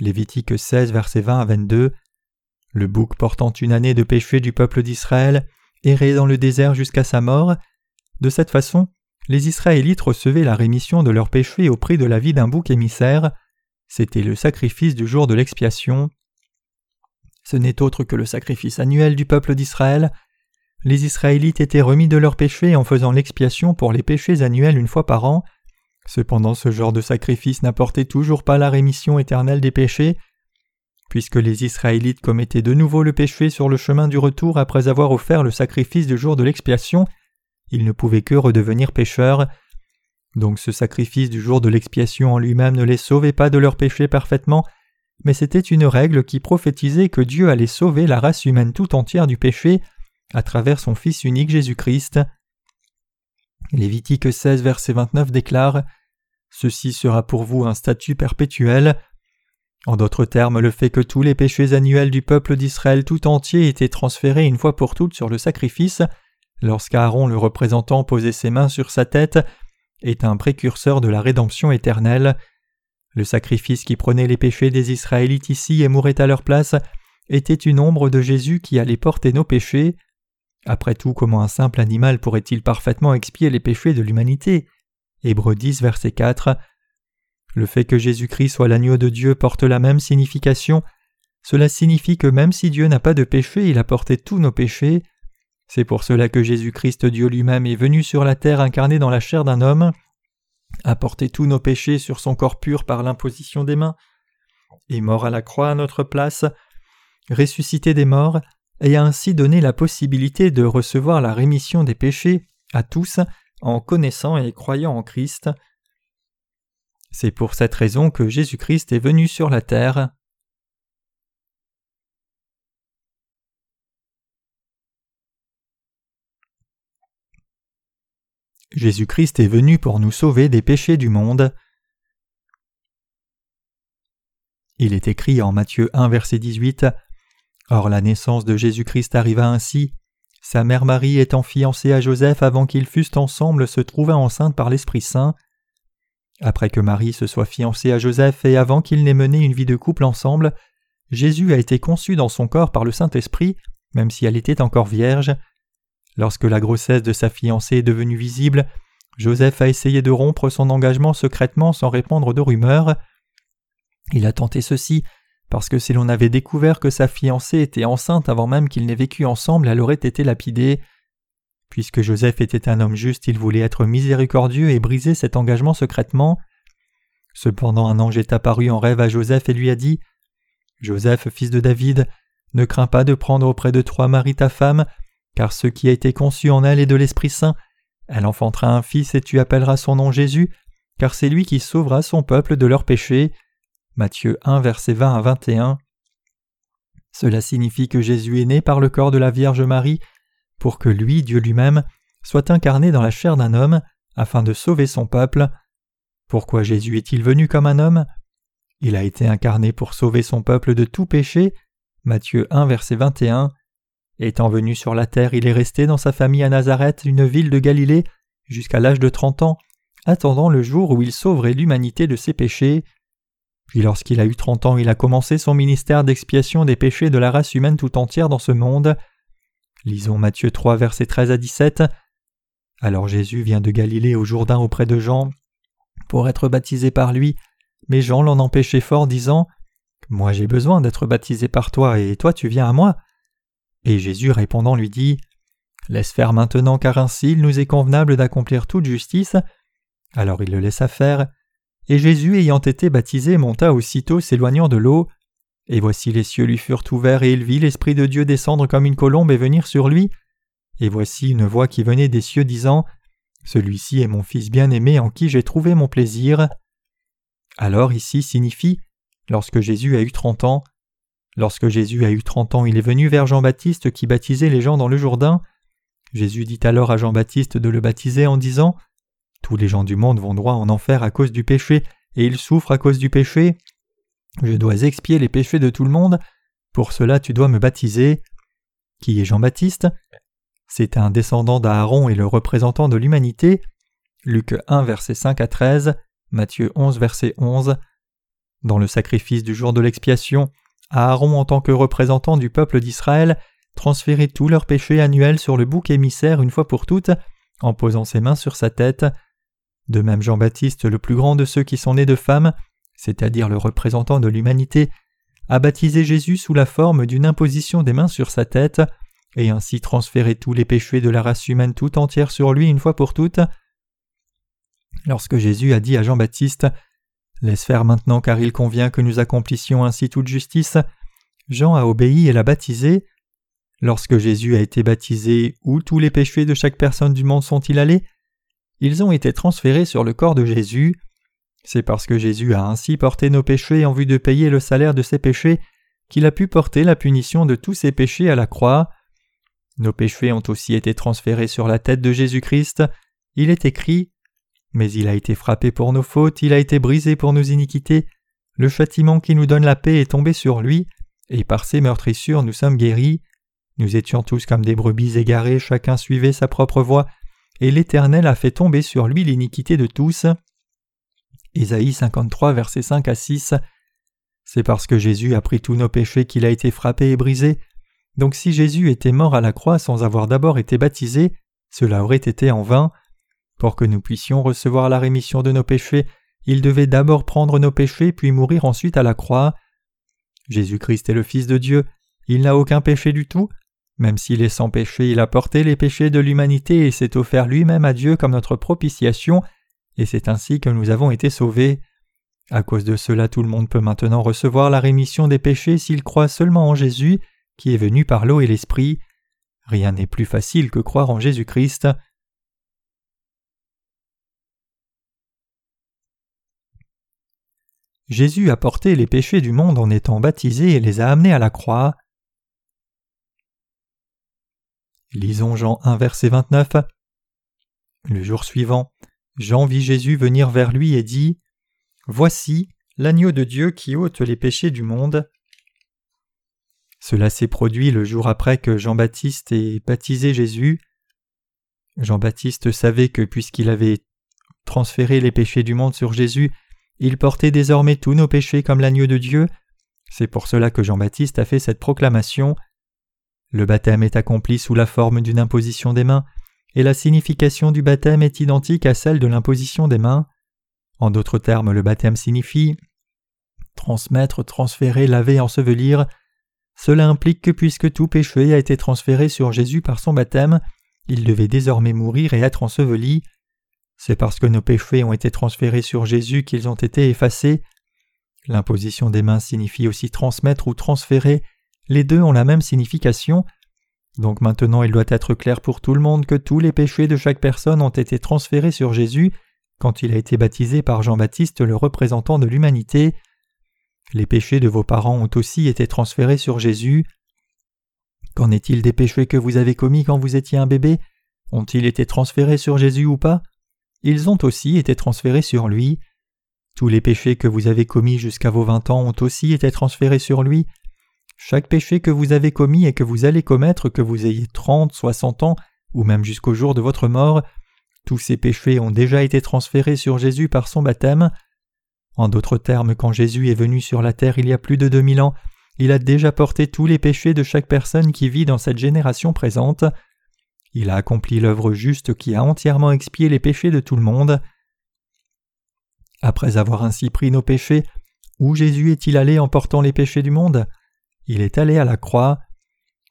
Lévitique 16, versets 20 à 22. Le bouc portant une année de péché du peuple d'Israël errait dans le désert jusqu'à sa mort. De cette façon, les Israélites recevaient la rémission de leurs péchés au prix de la vie d'un bouc émissaire. C'était le sacrifice du jour de l'expiation. Ce n'est autre que le sacrifice annuel du peuple d'Israël. Les Israélites étaient remis de leurs péchés en faisant l'expiation pour les péchés annuels une fois par an. Cependant ce genre de sacrifice n'apportait toujours pas la rémission éternelle des péchés. Puisque les Israélites commettaient de nouveau le péché sur le chemin du retour après avoir offert le sacrifice du jour de l'expiation, ils ne pouvaient que redevenir pécheurs. Donc ce sacrifice du jour de l'expiation en lui-même ne les sauvait pas de leurs péchés parfaitement, mais c'était une règle qui prophétisait que Dieu allait sauver la race humaine tout entière du péché à travers son Fils unique Jésus-Christ. Lévitique 16, verset 29 déclare Ceci sera pour vous un statut perpétuel. En d'autres termes, le fait que tous les péchés annuels du peuple d'Israël tout entier étaient transférés une fois pour toutes sur le sacrifice, lorsqu'Aaron le représentant posait ses mains sur sa tête, est un précurseur de la rédemption éternelle. Le sacrifice qui prenait les péchés des Israélites ici et mourait à leur place était une ombre de Jésus qui allait porter nos péchés. Après tout, comment un simple animal pourrait-il parfaitement expier les péchés de l'humanité? Hébreux 10, verset 4. Le fait que Jésus-Christ soit l'agneau de Dieu porte la même signification. Cela signifie que même si Dieu n'a pas de péché, il a porté tous nos péchés. C'est pour cela que Jésus-Christ Dieu lui-même est venu sur la terre incarné dans la chair d'un homme, a porté tous nos péchés sur son corps pur par l'imposition des mains, est mort à la croix à notre place, ressuscité des morts, et a ainsi donné la possibilité de recevoir la rémission des péchés à tous en connaissant et croyant en Christ. C'est pour cette raison que Jésus-Christ est venu sur la terre. Jésus-Christ est venu pour nous sauver des péchés du monde. Il est écrit en Matthieu 1 verset 18 Or la naissance de Jésus-Christ arriva ainsi. Sa mère Marie étant fiancée à Joseph avant qu'ils fussent ensemble se trouva enceinte par l'Esprit Saint. Après que Marie se soit fiancée à Joseph et avant qu'ils n'aient mené une vie de couple ensemble, Jésus a été conçu dans son corps par le Saint-Esprit, même si elle était encore vierge. Lorsque la grossesse de sa fiancée est devenue visible, Joseph a essayé de rompre son engagement secrètement sans répandre de rumeurs. Il a tenté ceci parce que si l'on avait découvert que sa fiancée était enceinte avant même qu'ils n'aient vécu ensemble, elle aurait été lapidée. Puisque Joseph était un homme juste, il voulait être miséricordieux et briser cet engagement secrètement. Cependant un ange est apparu en rêve à Joseph et lui a dit Joseph, fils de David, ne crains pas de prendre auprès de toi Marie ta femme, car ce qui a été conçu en elle est de l'Esprit Saint. Elle enfantera un fils et tu appelleras son nom Jésus, car c'est lui qui sauvera son peuple de leurs péchés. Matthieu 1, versets 20 à 21. Cela signifie que Jésus est né par le corps de la Vierge Marie pour que lui, Dieu lui-même, soit incarné dans la chair d'un homme, afin de sauver son peuple. Pourquoi Jésus est-il venu comme un homme? Il a été incarné pour sauver son peuple de tout péché. Matthieu 1, verset 21. Étant venu sur la terre, il est resté dans sa famille à Nazareth, une ville de Galilée, jusqu'à l'âge de trente ans, attendant le jour où il sauverait l'humanité de ses péchés. Puis lorsqu'il a eu trente ans, il a commencé son ministère d'expiation des péchés de la race humaine tout entière dans ce monde. Lisons Matthieu 3, versets 13 à 17. Alors Jésus vient de Galilée au Jourdain auprès de Jean pour être baptisé par lui, mais Jean l'en empêchait fort, disant Moi j'ai besoin d'être baptisé par toi, et toi tu viens à moi. Et Jésus répondant lui dit Laisse faire maintenant, car ainsi il nous est convenable d'accomplir toute justice. Alors il le laissa faire. Et Jésus, ayant été baptisé, monta aussitôt s'éloignant de l'eau. Et voici les cieux lui furent ouverts, et il vit l'Esprit de Dieu descendre comme une colombe et venir sur lui. Et voici une voix qui venait des cieux disant Celui-ci est mon Fils bien-aimé en qui j'ai trouvé mon plaisir. Alors ici signifie lorsque Jésus a eu trente ans. Lorsque Jésus a eu trente ans, il est venu vers Jean-Baptiste qui baptisait les gens dans le Jourdain. Jésus dit alors à Jean-Baptiste de le baptiser en disant Tous les gens du monde vont droit en enfer à cause du péché, et ils souffrent à cause du péché. Je dois expier les péchés de tout le monde. Pour cela, tu dois me baptiser. Qui est Jean-Baptiste C'est un descendant d'Aaron et le représentant de l'humanité. Luc 1, verset 5 à 13, Matthieu 11, verset 11. Dans le sacrifice du jour de l'expiation, Aaron, en tant que représentant du peuple d'Israël, transférait tous leurs péchés annuels sur le bouc émissaire une fois pour toutes, en posant ses mains sur sa tête. De même Jean-Baptiste, le plus grand de ceux qui sont nés de femmes, c'est-à-dire le représentant de l'humanité, a baptisé Jésus sous la forme d'une imposition des mains sur sa tête, et ainsi transféré tous les péchés de la race humaine tout entière sur lui une fois pour toutes. Lorsque Jésus a dit à Jean-Baptiste Laisse faire maintenant car il convient que nous accomplissions ainsi toute justice, Jean a obéi et l'a baptisé. Lorsque Jésus a été baptisé, où tous les péchés de chaque personne du monde sont-ils allés? Ils ont été transférés sur le corps de Jésus. C'est parce que Jésus a ainsi porté nos péchés en vue de payer le salaire de ses péchés qu'il a pu porter la punition de tous ses péchés à la croix. Nos péchés ont aussi été transférés sur la tête de Jésus-Christ. Il est écrit Mais il a été frappé pour nos fautes, il a été brisé pour nos iniquités, le châtiment qui nous donne la paix est tombé sur lui, et par ses meurtrissures nous sommes guéris. Nous étions tous comme des brebis égarées, chacun suivait sa propre voie, et l'Éternel a fait tomber sur lui l'iniquité de tous. Isaïe 53, versets 5 à 6. C'est parce que Jésus a pris tous nos péchés qu'il a été frappé et brisé. Donc si Jésus était mort à la croix sans avoir d'abord été baptisé, cela aurait été en vain. Pour que nous puissions recevoir la rémission de nos péchés, il devait d'abord prendre nos péchés puis mourir ensuite à la croix. Jésus-Christ est le Fils de Dieu, il n'a aucun péché du tout. Même s'il est sans péché, il a porté les péchés de l'humanité et s'est offert lui-même à Dieu comme notre propitiation et c'est ainsi que nous avons été sauvés. À cause de cela tout le monde peut maintenant recevoir la rémission des péchés s'il croit seulement en Jésus, qui est venu par l'eau et l'Esprit. Rien n'est plus facile que croire en Jésus-Christ. Jésus a porté les péchés du monde en étant baptisé et les a amenés à la croix. Lisons Jean 1 verset 29. Le jour suivant, Jean vit Jésus venir vers lui et dit Voici l'agneau de Dieu qui ôte les péchés du monde. Cela s'est produit le jour après que Jean-Baptiste ait baptisé Jésus. Jean-Baptiste savait que puisqu'il avait transféré les péchés du monde sur Jésus, il portait désormais tous nos péchés comme l'agneau de Dieu. C'est pour cela que Jean-Baptiste a fait cette proclamation. Le baptême est accompli sous la forme d'une imposition des mains et la signification du baptême est identique à celle de l'imposition des mains. En d'autres termes, le baptême signifie transmettre, transférer, laver, ensevelir. Cela implique que puisque tout péché a été transféré sur Jésus par son baptême, il devait désormais mourir et être enseveli. C'est parce que nos péchés ont été transférés sur Jésus qu'ils ont été effacés. L'imposition des mains signifie aussi transmettre ou transférer, les deux ont la même signification, donc maintenant il doit être clair pour tout le monde que tous les péchés de chaque personne ont été transférés sur Jésus quand il a été baptisé par Jean-Baptiste le représentant de l'humanité. Les péchés de vos parents ont aussi été transférés sur Jésus. Qu'en est-il des péchés que vous avez commis quand vous étiez un bébé? Ont-ils été transférés sur Jésus ou pas? Ils ont aussi été transférés sur lui. Tous les péchés que vous avez commis jusqu'à vos vingt ans ont aussi été transférés sur lui. Chaque péché que vous avez commis et que vous allez commettre, que vous ayez trente, soixante ans, ou même jusqu'au jour de votre mort, tous ces péchés ont déjà été transférés sur Jésus par son baptême. En d'autres termes, quand Jésus est venu sur la terre il y a plus de deux mille ans, il a déjà porté tous les péchés de chaque personne qui vit dans cette génération présente. Il a accompli l'œuvre juste qui a entièrement expié les péchés de tout le monde. Après avoir ainsi pris nos péchés, où Jésus est-il allé en portant les péchés du monde? Il est allé à la croix.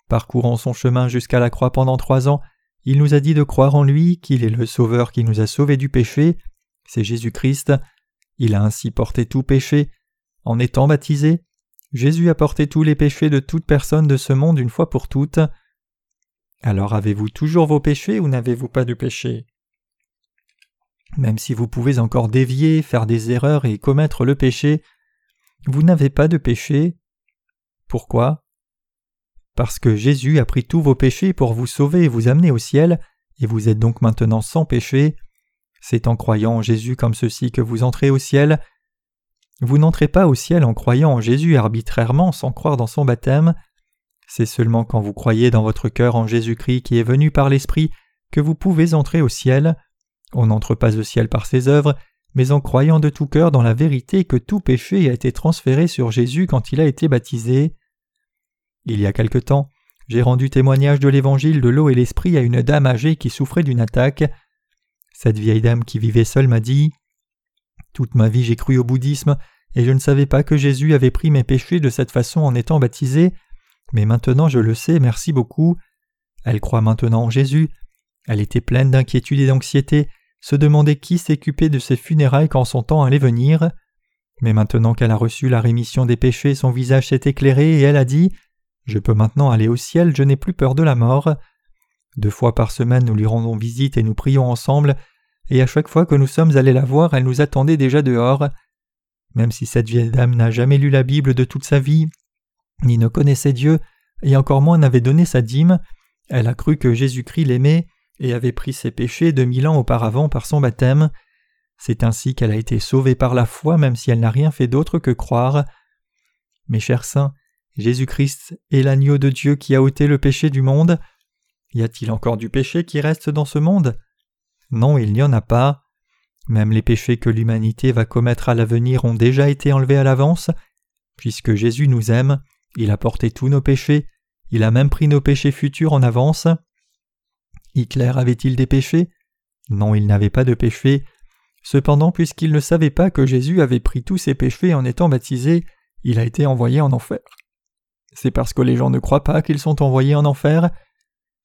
Parcourant son chemin jusqu'à la croix pendant trois ans, il nous a dit de croire en lui, qu'il est le Sauveur qui nous a sauvés du péché, c'est Jésus-Christ, il a ainsi porté tout péché, en étant baptisé, Jésus a porté tous les péchés de toute personne de ce monde une fois pour toutes. Alors avez-vous toujours vos péchés ou n'avez-vous pas de péché? Même si vous pouvez encore dévier, faire des erreurs et commettre le péché, vous n'avez pas de péché. Pourquoi? Parce que Jésus a pris tous vos péchés pour vous sauver et vous amener au ciel, et vous êtes donc maintenant sans péché. C'est en croyant en Jésus comme ceci que vous entrez au ciel. Vous n'entrez pas au ciel en croyant en Jésus arbitrairement sans croire dans son baptême. C'est seulement quand vous croyez dans votre cœur en Jésus-Christ qui est venu par l'Esprit que vous pouvez entrer au ciel. On n'entre pas au ciel par ses œuvres, mais en croyant de tout cœur dans la vérité que tout péché a été transféré sur Jésus quand il a été baptisé. Il y a quelque temps, j'ai rendu témoignage de l'évangile de l'eau et l'esprit à une dame âgée qui souffrait d'une attaque. Cette vieille dame qui vivait seule m'a dit Toute ma vie j'ai cru au bouddhisme, et je ne savais pas que Jésus avait pris mes péchés de cette façon en étant baptisé, mais maintenant je le sais, merci beaucoup. Elle croit maintenant en Jésus. Elle était pleine d'inquiétude et d'anxiété, se demandait qui s'occupait de ses funérailles quand son temps allait venir. Mais maintenant qu'elle a reçu la rémission des péchés, son visage s'est éclairé et elle a dit Je peux maintenant aller au ciel, je n'ai plus peur de la mort. Deux fois par semaine nous lui rendons visite et nous prions ensemble, et à chaque fois que nous sommes allés la voir, elle nous attendait déjà dehors. Même si cette vieille dame n'a jamais lu la Bible de toute sa vie, ni ne connaissait Dieu, et encore moins n'avait donné sa dîme, elle a cru que Jésus-Christ l'aimait et avait pris ses péchés deux mille ans auparavant par son baptême. C'est ainsi qu'elle a été sauvée par la foi, même si elle n'a rien fait d'autre que croire. Mes chers saints, Jésus-Christ est l'agneau de Dieu qui a ôté le péché du monde. Y a-t-il encore du péché qui reste dans ce monde? Non, il n'y en a pas. Même les péchés que l'humanité va commettre à l'avenir ont déjà été enlevés à l'avance. Puisque Jésus nous aime, il a porté tous nos péchés, il a même pris nos péchés futurs en avance. Hitler avait-il des péchés? Non, il n'avait pas de péchés. Cependant, puisqu'il ne savait pas que Jésus avait pris tous ses péchés en étant baptisé, il a été envoyé en enfer. C'est parce que les gens ne croient pas qu'ils sont envoyés en enfer?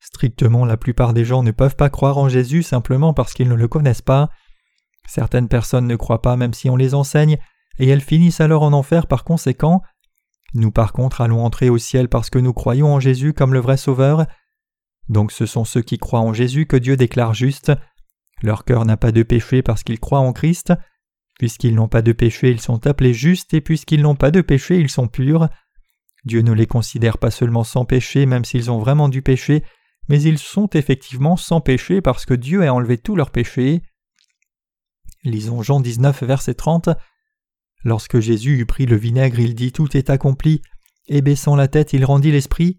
Strictement, la plupart des gens ne peuvent pas croire en Jésus simplement parce qu'ils ne le connaissent pas. Certaines personnes ne croient pas même si on les enseigne, et elles finissent alors en enfer par conséquent. Nous par contre allons entrer au ciel parce que nous croyons en Jésus comme le vrai Sauveur. Donc ce sont ceux qui croient en Jésus que Dieu déclare justes. Leur cœur n'a pas de péché parce qu'ils croient en Christ. Puisqu'ils n'ont pas de péché, ils sont appelés justes, et puisqu'ils n'ont pas de péché, ils sont purs. Dieu ne les considère pas seulement sans péché, même s'ils ont vraiment du péché, mais ils sont effectivement sans péché parce que Dieu a enlevé tous leurs péchés. Lisons Jean 19, verset 30. Lorsque Jésus eut pris le vinaigre, il dit Tout est accompli, et baissant la tête, il rendit l'esprit.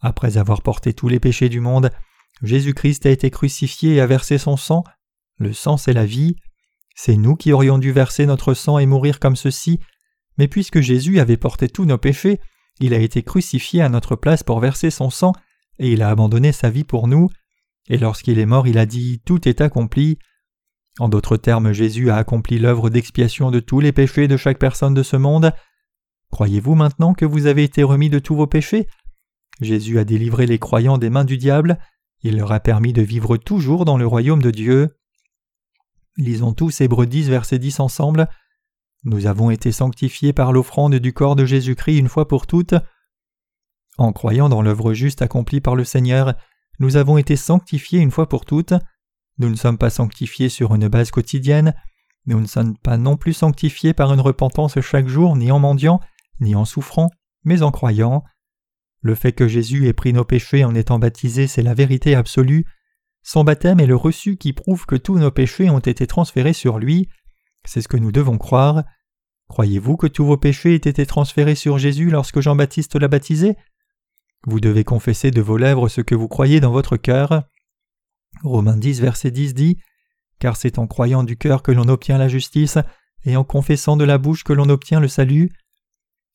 Après avoir porté tous les péchés du monde, Jésus-Christ a été crucifié et a versé son sang. Le sang, c'est la vie. C'est nous qui aurions dû verser notre sang et mourir comme ceci, mais puisque Jésus avait porté tous nos péchés, il a été crucifié à notre place pour verser son sang, et il a abandonné sa vie pour nous, et lorsqu'il est mort, il a dit Tout est accompli. En d'autres termes, Jésus a accompli l'œuvre d'expiation de tous les péchés de chaque personne de ce monde. Croyez-vous maintenant que vous avez été remis de tous vos péchés? Jésus a délivré les croyants des mains du diable, il leur a permis de vivre toujours dans le royaume de Dieu. Lisons tous Hébreux 10, verset 10 ensemble. Nous avons été sanctifiés par l'offrande du corps de Jésus-Christ une fois pour toutes. En croyant dans l'œuvre juste accomplie par le Seigneur, nous avons été sanctifiés une fois pour toutes. Nous ne sommes pas sanctifiés sur une base quotidienne, nous ne sommes pas non plus sanctifiés par une repentance chaque jour, ni en mendiant, ni en souffrant, mais en croyant. Le fait que Jésus ait pris nos péchés en étant baptisé, c'est la vérité absolue. Son baptême est le reçu qui prouve que tous nos péchés ont été transférés sur lui. C'est ce que nous devons croire. Croyez-vous que tous vos péchés aient été transférés sur Jésus lorsque Jean-Baptiste l'a baptisé? Vous devez confesser de vos lèvres ce que vous croyez dans votre cœur. Romains 10, verset 10 dit Car c'est en croyant du cœur que l'on obtient la justice, et en confessant de la bouche que l'on obtient le salut.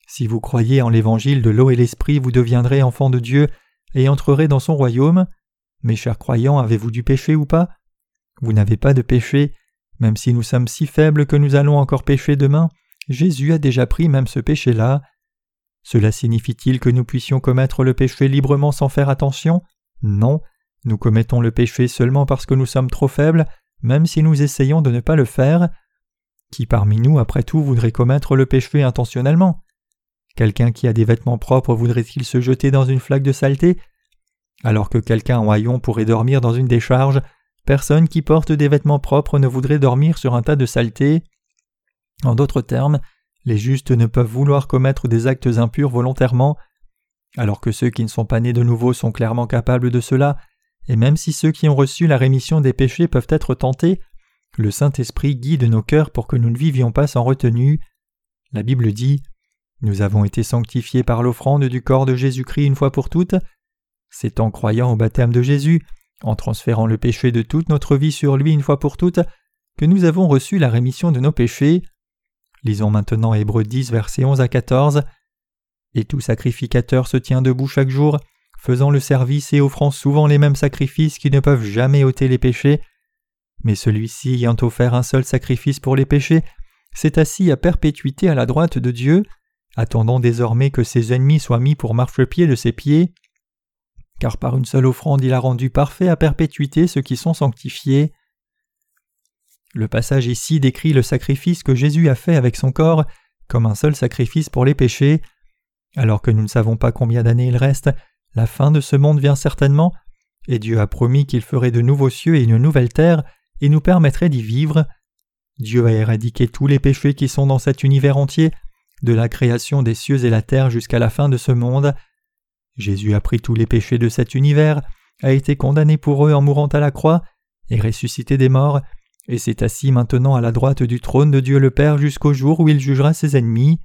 Si vous croyez en l'évangile de l'eau et l'esprit, vous deviendrez enfant de Dieu et entrerez dans son royaume. Mes chers croyants, avez-vous du péché ou pas? Vous n'avez pas de péché, même si nous sommes si faibles que nous allons encore pécher demain, Jésus a déjà pris même ce péché-là. Cela signifie-t-il que nous puissions commettre le péché librement sans faire attention? Non, Nous commettons le péché seulement parce que nous sommes trop faibles, même si nous essayons de ne pas le faire. Qui parmi nous, après tout, voudrait commettre le péché intentionnellement? Quelqu'un qui a des vêtements propres voudrait-il se jeter dans une flaque de saleté? Alors que quelqu'un en haillon pourrait dormir dans une décharge, personne qui porte des vêtements propres ne voudrait dormir sur un tas de saleté. En d'autres termes, les justes ne peuvent vouloir commettre des actes impurs volontairement, alors que ceux qui ne sont pas nés de nouveau sont clairement capables de cela, et même si ceux qui ont reçu la rémission des péchés peuvent être tentés, le Saint-Esprit guide nos cœurs pour que nous ne vivions pas sans retenue. La Bible dit Nous avons été sanctifiés par l'offrande du corps de Jésus-Christ une fois pour toutes. C'est en croyant au baptême de Jésus, en transférant le péché de toute notre vie sur lui une fois pour toutes, que nous avons reçu la rémission de nos péchés. Lisons maintenant Hébreux 10, versets 11 à 14. Et tout sacrificateur se tient debout chaque jour, faisant le service et offrant souvent les mêmes sacrifices qui ne peuvent jamais ôter les péchés. Mais celui-ci, ayant offert un seul sacrifice pour les péchés, s'est assis à perpétuité à la droite de Dieu, attendant désormais que ses ennemis soient mis pour marchepied de ses pieds. Car par une seule offrande il a rendu parfait à perpétuité ceux qui sont sanctifiés. Le passage ici décrit le sacrifice que Jésus a fait avec son corps comme un seul sacrifice pour les péchés. Alors que nous ne savons pas combien d'années il reste, la fin de ce monde vient certainement, et Dieu a promis qu'il ferait de nouveaux cieux et une nouvelle terre, et nous permettrait d'y vivre. Dieu a éradiqué tous les péchés qui sont dans cet univers entier, de la création des cieux et la terre jusqu'à la fin de ce monde. Jésus a pris tous les péchés de cet univers, a été condamné pour eux en mourant à la croix, et ressuscité des morts, et s'est assis maintenant à la droite du trône de Dieu le Père jusqu'au jour où il jugera ses ennemis.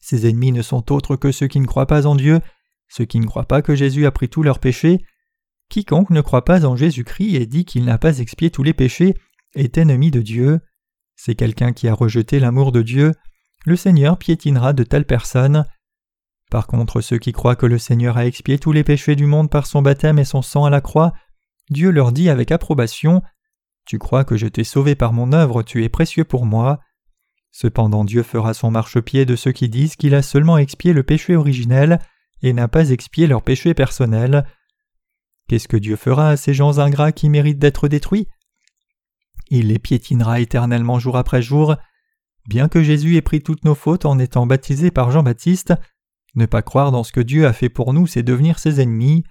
Ses ennemis ne sont autres que ceux qui ne croient pas en Dieu ceux qui ne croient pas que Jésus a pris tous leurs péchés. Quiconque ne croit pas en Jésus-Christ et dit qu'il n'a pas expié tous les péchés est ennemi de Dieu. C'est quelqu'un qui a rejeté l'amour de Dieu. Le Seigneur piétinera de telles personnes. Par contre, ceux qui croient que le Seigneur a expié tous les péchés du monde par son baptême et son sang à la croix, Dieu leur dit avec approbation Tu crois que je t'ai sauvé par mon œuvre, tu es précieux pour moi. Cependant Dieu fera son marchepied de ceux qui disent qu'il a seulement expié le péché originel et n'a pas expié leurs péchés personnels. Qu'est-ce que Dieu fera à ces gens ingrats qui méritent d'être détruits? Il les piétinera éternellement jour après jour. Bien que Jésus ait pris toutes nos fautes en étant baptisé par Jean-Baptiste, ne pas croire dans ce que Dieu a fait pour nous, c'est devenir ses ennemis.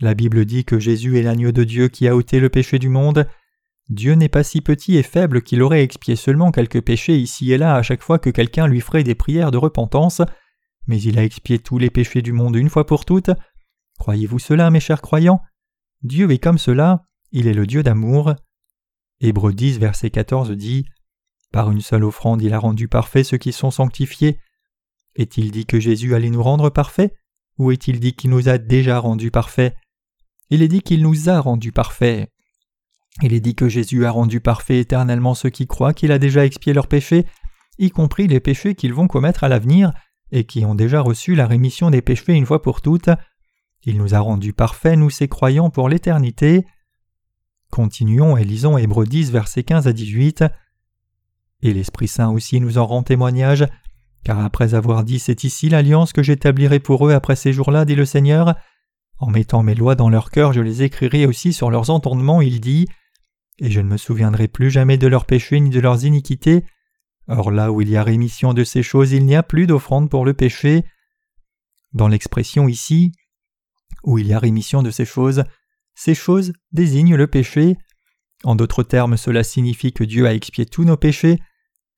La Bible dit que Jésus est l'agneau de Dieu qui a ôté le péché du monde. Dieu n'est pas si petit et faible qu'il aurait expié seulement quelques péchés ici et là à chaque fois que quelqu'un lui ferait des prières de repentance mais il a expié tous les péchés du monde une fois pour toutes. Croyez-vous cela, mes chers croyants? Dieu est comme cela, il est le Dieu d'amour. Hébreux 10, verset 14 dit Par une seule offrande, il a rendu parfaits ceux qui sont sanctifiés. Est-il dit que Jésus allait nous rendre parfaits Ou est-il dit qu'il nous a déjà rendus parfaits? Il est dit qu'il nous a rendus parfaits. Il est dit que Jésus a rendu parfaits éternellement ceux qui croient qu'il a déjà expié leurs péchés, y compris les péchés qu'ils vont commettre à l'avenir, et qui ont déjà reçu la rémission des péchés une fois pour toutes. Il nous a rendus parfaits, nous ses croyants, pour l'éternité. Continuons et lisons Hébreux 10, versets 15 à 18. Et l'Esprit Saint aussi nous en rend témoignage, car après avoir dit C'est ici l'alliance que j'établirai pour eux après ces jours-là, dit le Seigneur, en mettant mes lois dans leur cœur, je les écrirai aussi sur leurs entendements, il dit, et je ne me souviendrai plus jamais de leurs péchés ni de leurs iniquités, Or là où il y a rémission de ces choses, il n'y a plus d'offrande pour le péché. Dans l'expression ici, où il y a rémission de ces choses, ces choses désignent le péché. En d'autres termes, cela signifie que Dieu a expié tous nos péchés,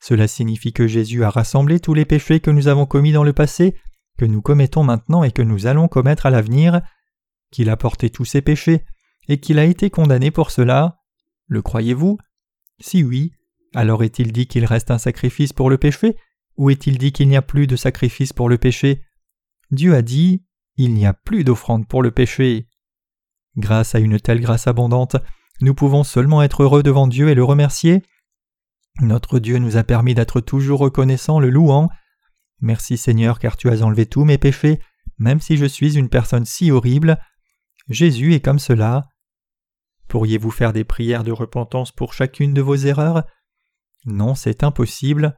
cela signifie que Jésus a rassemblé tous les péchés que nous avons commis dans le passé, que nous commettons maintenant et que nous allons commettre à l'avenir, qu'il a porté tous ces péchés, et qu'il a été condamné pour cela. Le croyez-vous? Si oui, alors est-il dit qu'il reste un sacrifice pour le péché, ou est-il dit qu'il n'y a plus de sacrifice pour le péché? Dieu a dit Il n'y a plus d'offrande pour le péché. Grâce à une telle grâce abondante, nous pouvons seulement être heureux devant Dieu et le remercier. Notre Dieu nous a permis d'être toujours reconnaissants, le louant. Merci Seigneur car tu as enlevé tous mes péchés, même si je suis une personne si horrible. Jésus est comme cela. Pourriez-vous faire des prières de repentance pour chacune de vos erreurs? Non, c'est impossible.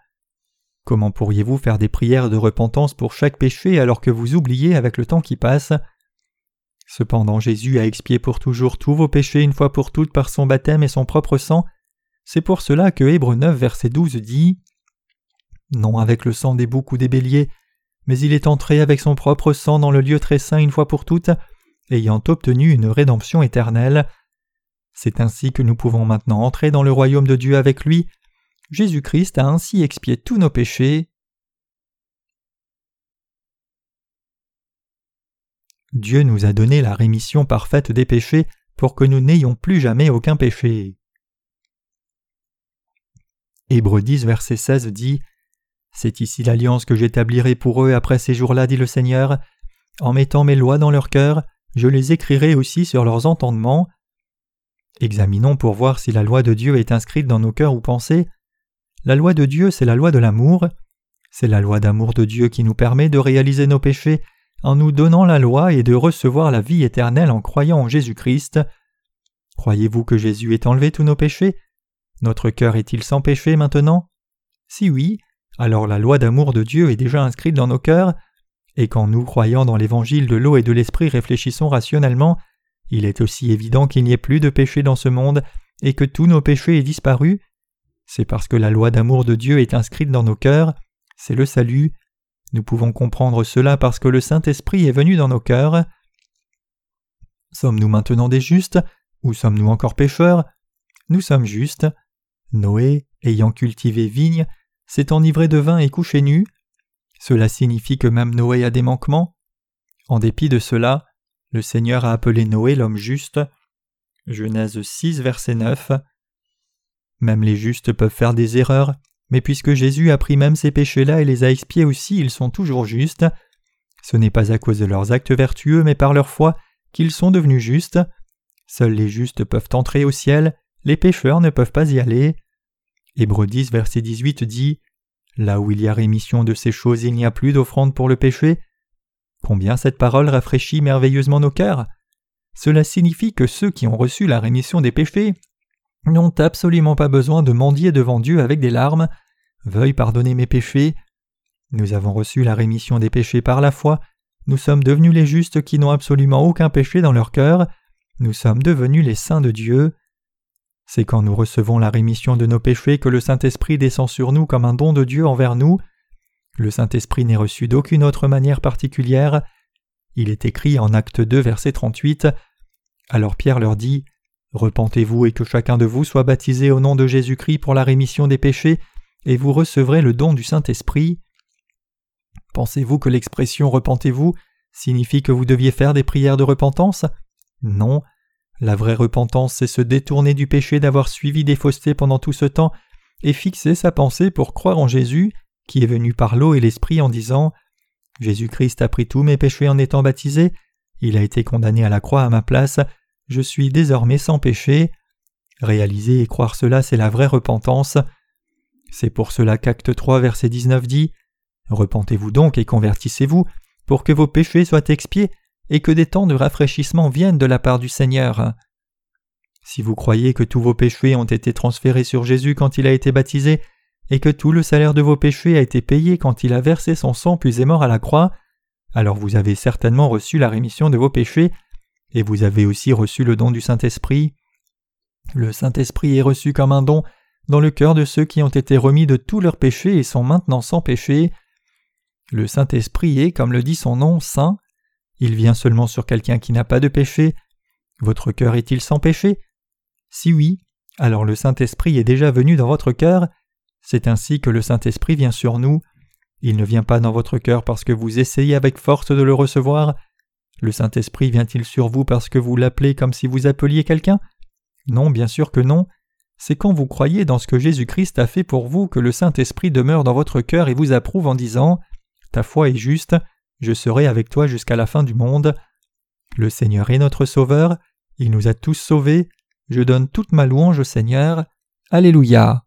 Comment pourriez-vous faire des prières de repentance pour chaque péché alors que vous oubliez avec le temps qui passe? Cependant Jésus a expié pour toujours tous vos péchés une fois pour toutes par son baptême et son propre sang. C'est pour cela que Hébreu 9 verset 12 dit Non avec le sang des boucs ou des béliers, mais il est entré avec son propre sang dans le lieu très saint une fois pour toutes, ayant obtenu une rédemption éternelle. C'est ainsi que nous pouvons maintenant entrer dans le royaume de Dieu avec lui. Jésus-Christ a ainsi expié tous nos péchés. Dieu nous a donné la rémission parfaite des péchés pour que nous n'ayons plus jamais aucun péché. Hébreux 10, verset 16 dit C'est ici l'alliance que j'établirai pour eux après ces jours-là, dit le Seigneur. En mettant mes lois dans leur cœur, je les écrirai aussi sur leurs entendements. Examinons pour voir si la loi de Dieu est inscrite dans nos cœurs ou pensées. La loi de Dieu, c'est la loi de l'amour. C'est la loi d'amour de Dieu qui nous permet de réaliser nos péchés en nous donnant la loi et de recevoir la vie éternelle en croyant en Jésus-Christ. Croyez-vous que Jésus ait enlevé tous nos péchés? Notre cœur est-il sans péché maintenant? Si oui, alors la loi d'amour de Dieu est déjà inscrite dans nos cœurs, et quand nous, croyant dans l'évangile de l'eau et de l'esprit, réfléchissons rationnellement, il est aussi évident qu'il n'y ait plus de péché dans ce monde et que tous nos péchés aient disparu. C'est parce que la loi d'amour de Dieu est inscrite dans nos cœurs, c'est le salut, nous pouvons comprendre cela parce que le Saint-Esprit est venu dans nos cœurs. Sommes-nous maintenant des justes ou sommes-nous encore pécheurs? Nous sommes justes. Noé, ayant cultivé vigne, s'est enivré de vin et couché nu. Cela signifie que même Noé a des manquements. En dépit de cela, le Seigneur a appelé Noé l'homme juste. Genèse 6, verset 9. Même les justes peuvent faire des erreurs, mais puisque Jésus a pris même ces péchés-là et les a expiés aussi, ils sont toujours justes. Ce n'est pas à cause de leurs actes vertueux, mais par leur foi qu'ils sont devenus justes. Seuls les justes peuvent entrer au ciel, les pécheurs ne peuvent pas y aller. Hébreux 10, verset 18 dit Là où il y a rémission de ces choses, il n'y a plus d'offrande pour le péché. Combien cette parole rafraîchit merveilleusement nos cœurs Cela signifie que ceux qui ont reçu la rémission des péchés n'ont absolument pas besoin de mendier devant Dieu avec des larmes. Veuille pardonner mes péchés. Nous avons reçu la rémission des péchés par la foi. Nous sommes devenus les justes qui n'ont absolument aucun péché dans leur cœur. Nous sommes devenus les saints de Dieu. C'est quand nous recevons la rémission de nos péchés que le Saint-Esprit descend sur nous comme un don de Dieu envers nous. Le Saint-Esprit n'est reçu d'aucune autre manière particulière. Il est écrit en Acte 2, verset 38. Alors Pierre leur dit Repentez-vous et que chacun de vous soit baptisé au nom de Jésus-Christ pour la rémission des péchés, et vous recevrez le don du Saint-Esprit. Pensez-vous que l'expression repentez-vous signifie que vous deviez faire des prières de repentance? Non. La vraie repentance, c'est se détourner du péché d'avoir suivi des faussetés pendant tout ce temps et fixer sa pensée pour croire en Jésus, qui est venu par l'eau et l'Esprit en disant Jésus-Christ a pris tous mes péchés en étant baptisé, il a été condamné à la croix à ma place, je suis désormais sans péché. Réaliser et croire cela, c'est la vraie repentance. C'est pour cela qu'Acte 3, verset 19 dit Repentez-vous donc et convertissez-vous, pour que vos péchés soient expiés et que des temps de rafraîchissement viennent de la part du Seigneur. Si vous croyez que tous vos péchés ont été transférés sur Jésus quand il a été baptisé, et que tout le salaire de vos péchés a été payé quand il a versé son sang puis est mort à la croix, alors vous avez certainement reçu la rémission de vos péchés et vous avez aussi reçu le don du Saint-Esprit. Le Saint-Esprit est reçu comme un don dans le cœur de ceux qui ont été remis de tous leurs péchés et sont maintenant sans péché. Le Saint-Esprit est, comme le dit son nom, saint. Il vient seulement sur quelqu'un qui n'a pas de péché. Votre cœur est-il sans péché? Si oui, alors le Saint-Esprit est déjà venu dans votre cœur. C'est ainsi que le Saint-Esprit vient sur nous. Il ne vient pas dans votre cœur parce que vous essayez avec force de le recevoir, le Saint-Esprit vient-il sur vous parce que vous l'appelez comme si vous appeliez quelqu'un? Non, bien sûr que non. C'est quand vous croyez dans ce que Jésus-Christ a fait pour vous que le Saint-Esprit demeure dans votre cœur et vous approuve en disant Ta foi est juste, je serai avec toi jusqu'à la fin du monde. Le Seigneur est notre Sauveur, il nous a tous sauvés, je donne toute ma louange au Seigneur. Alléluia.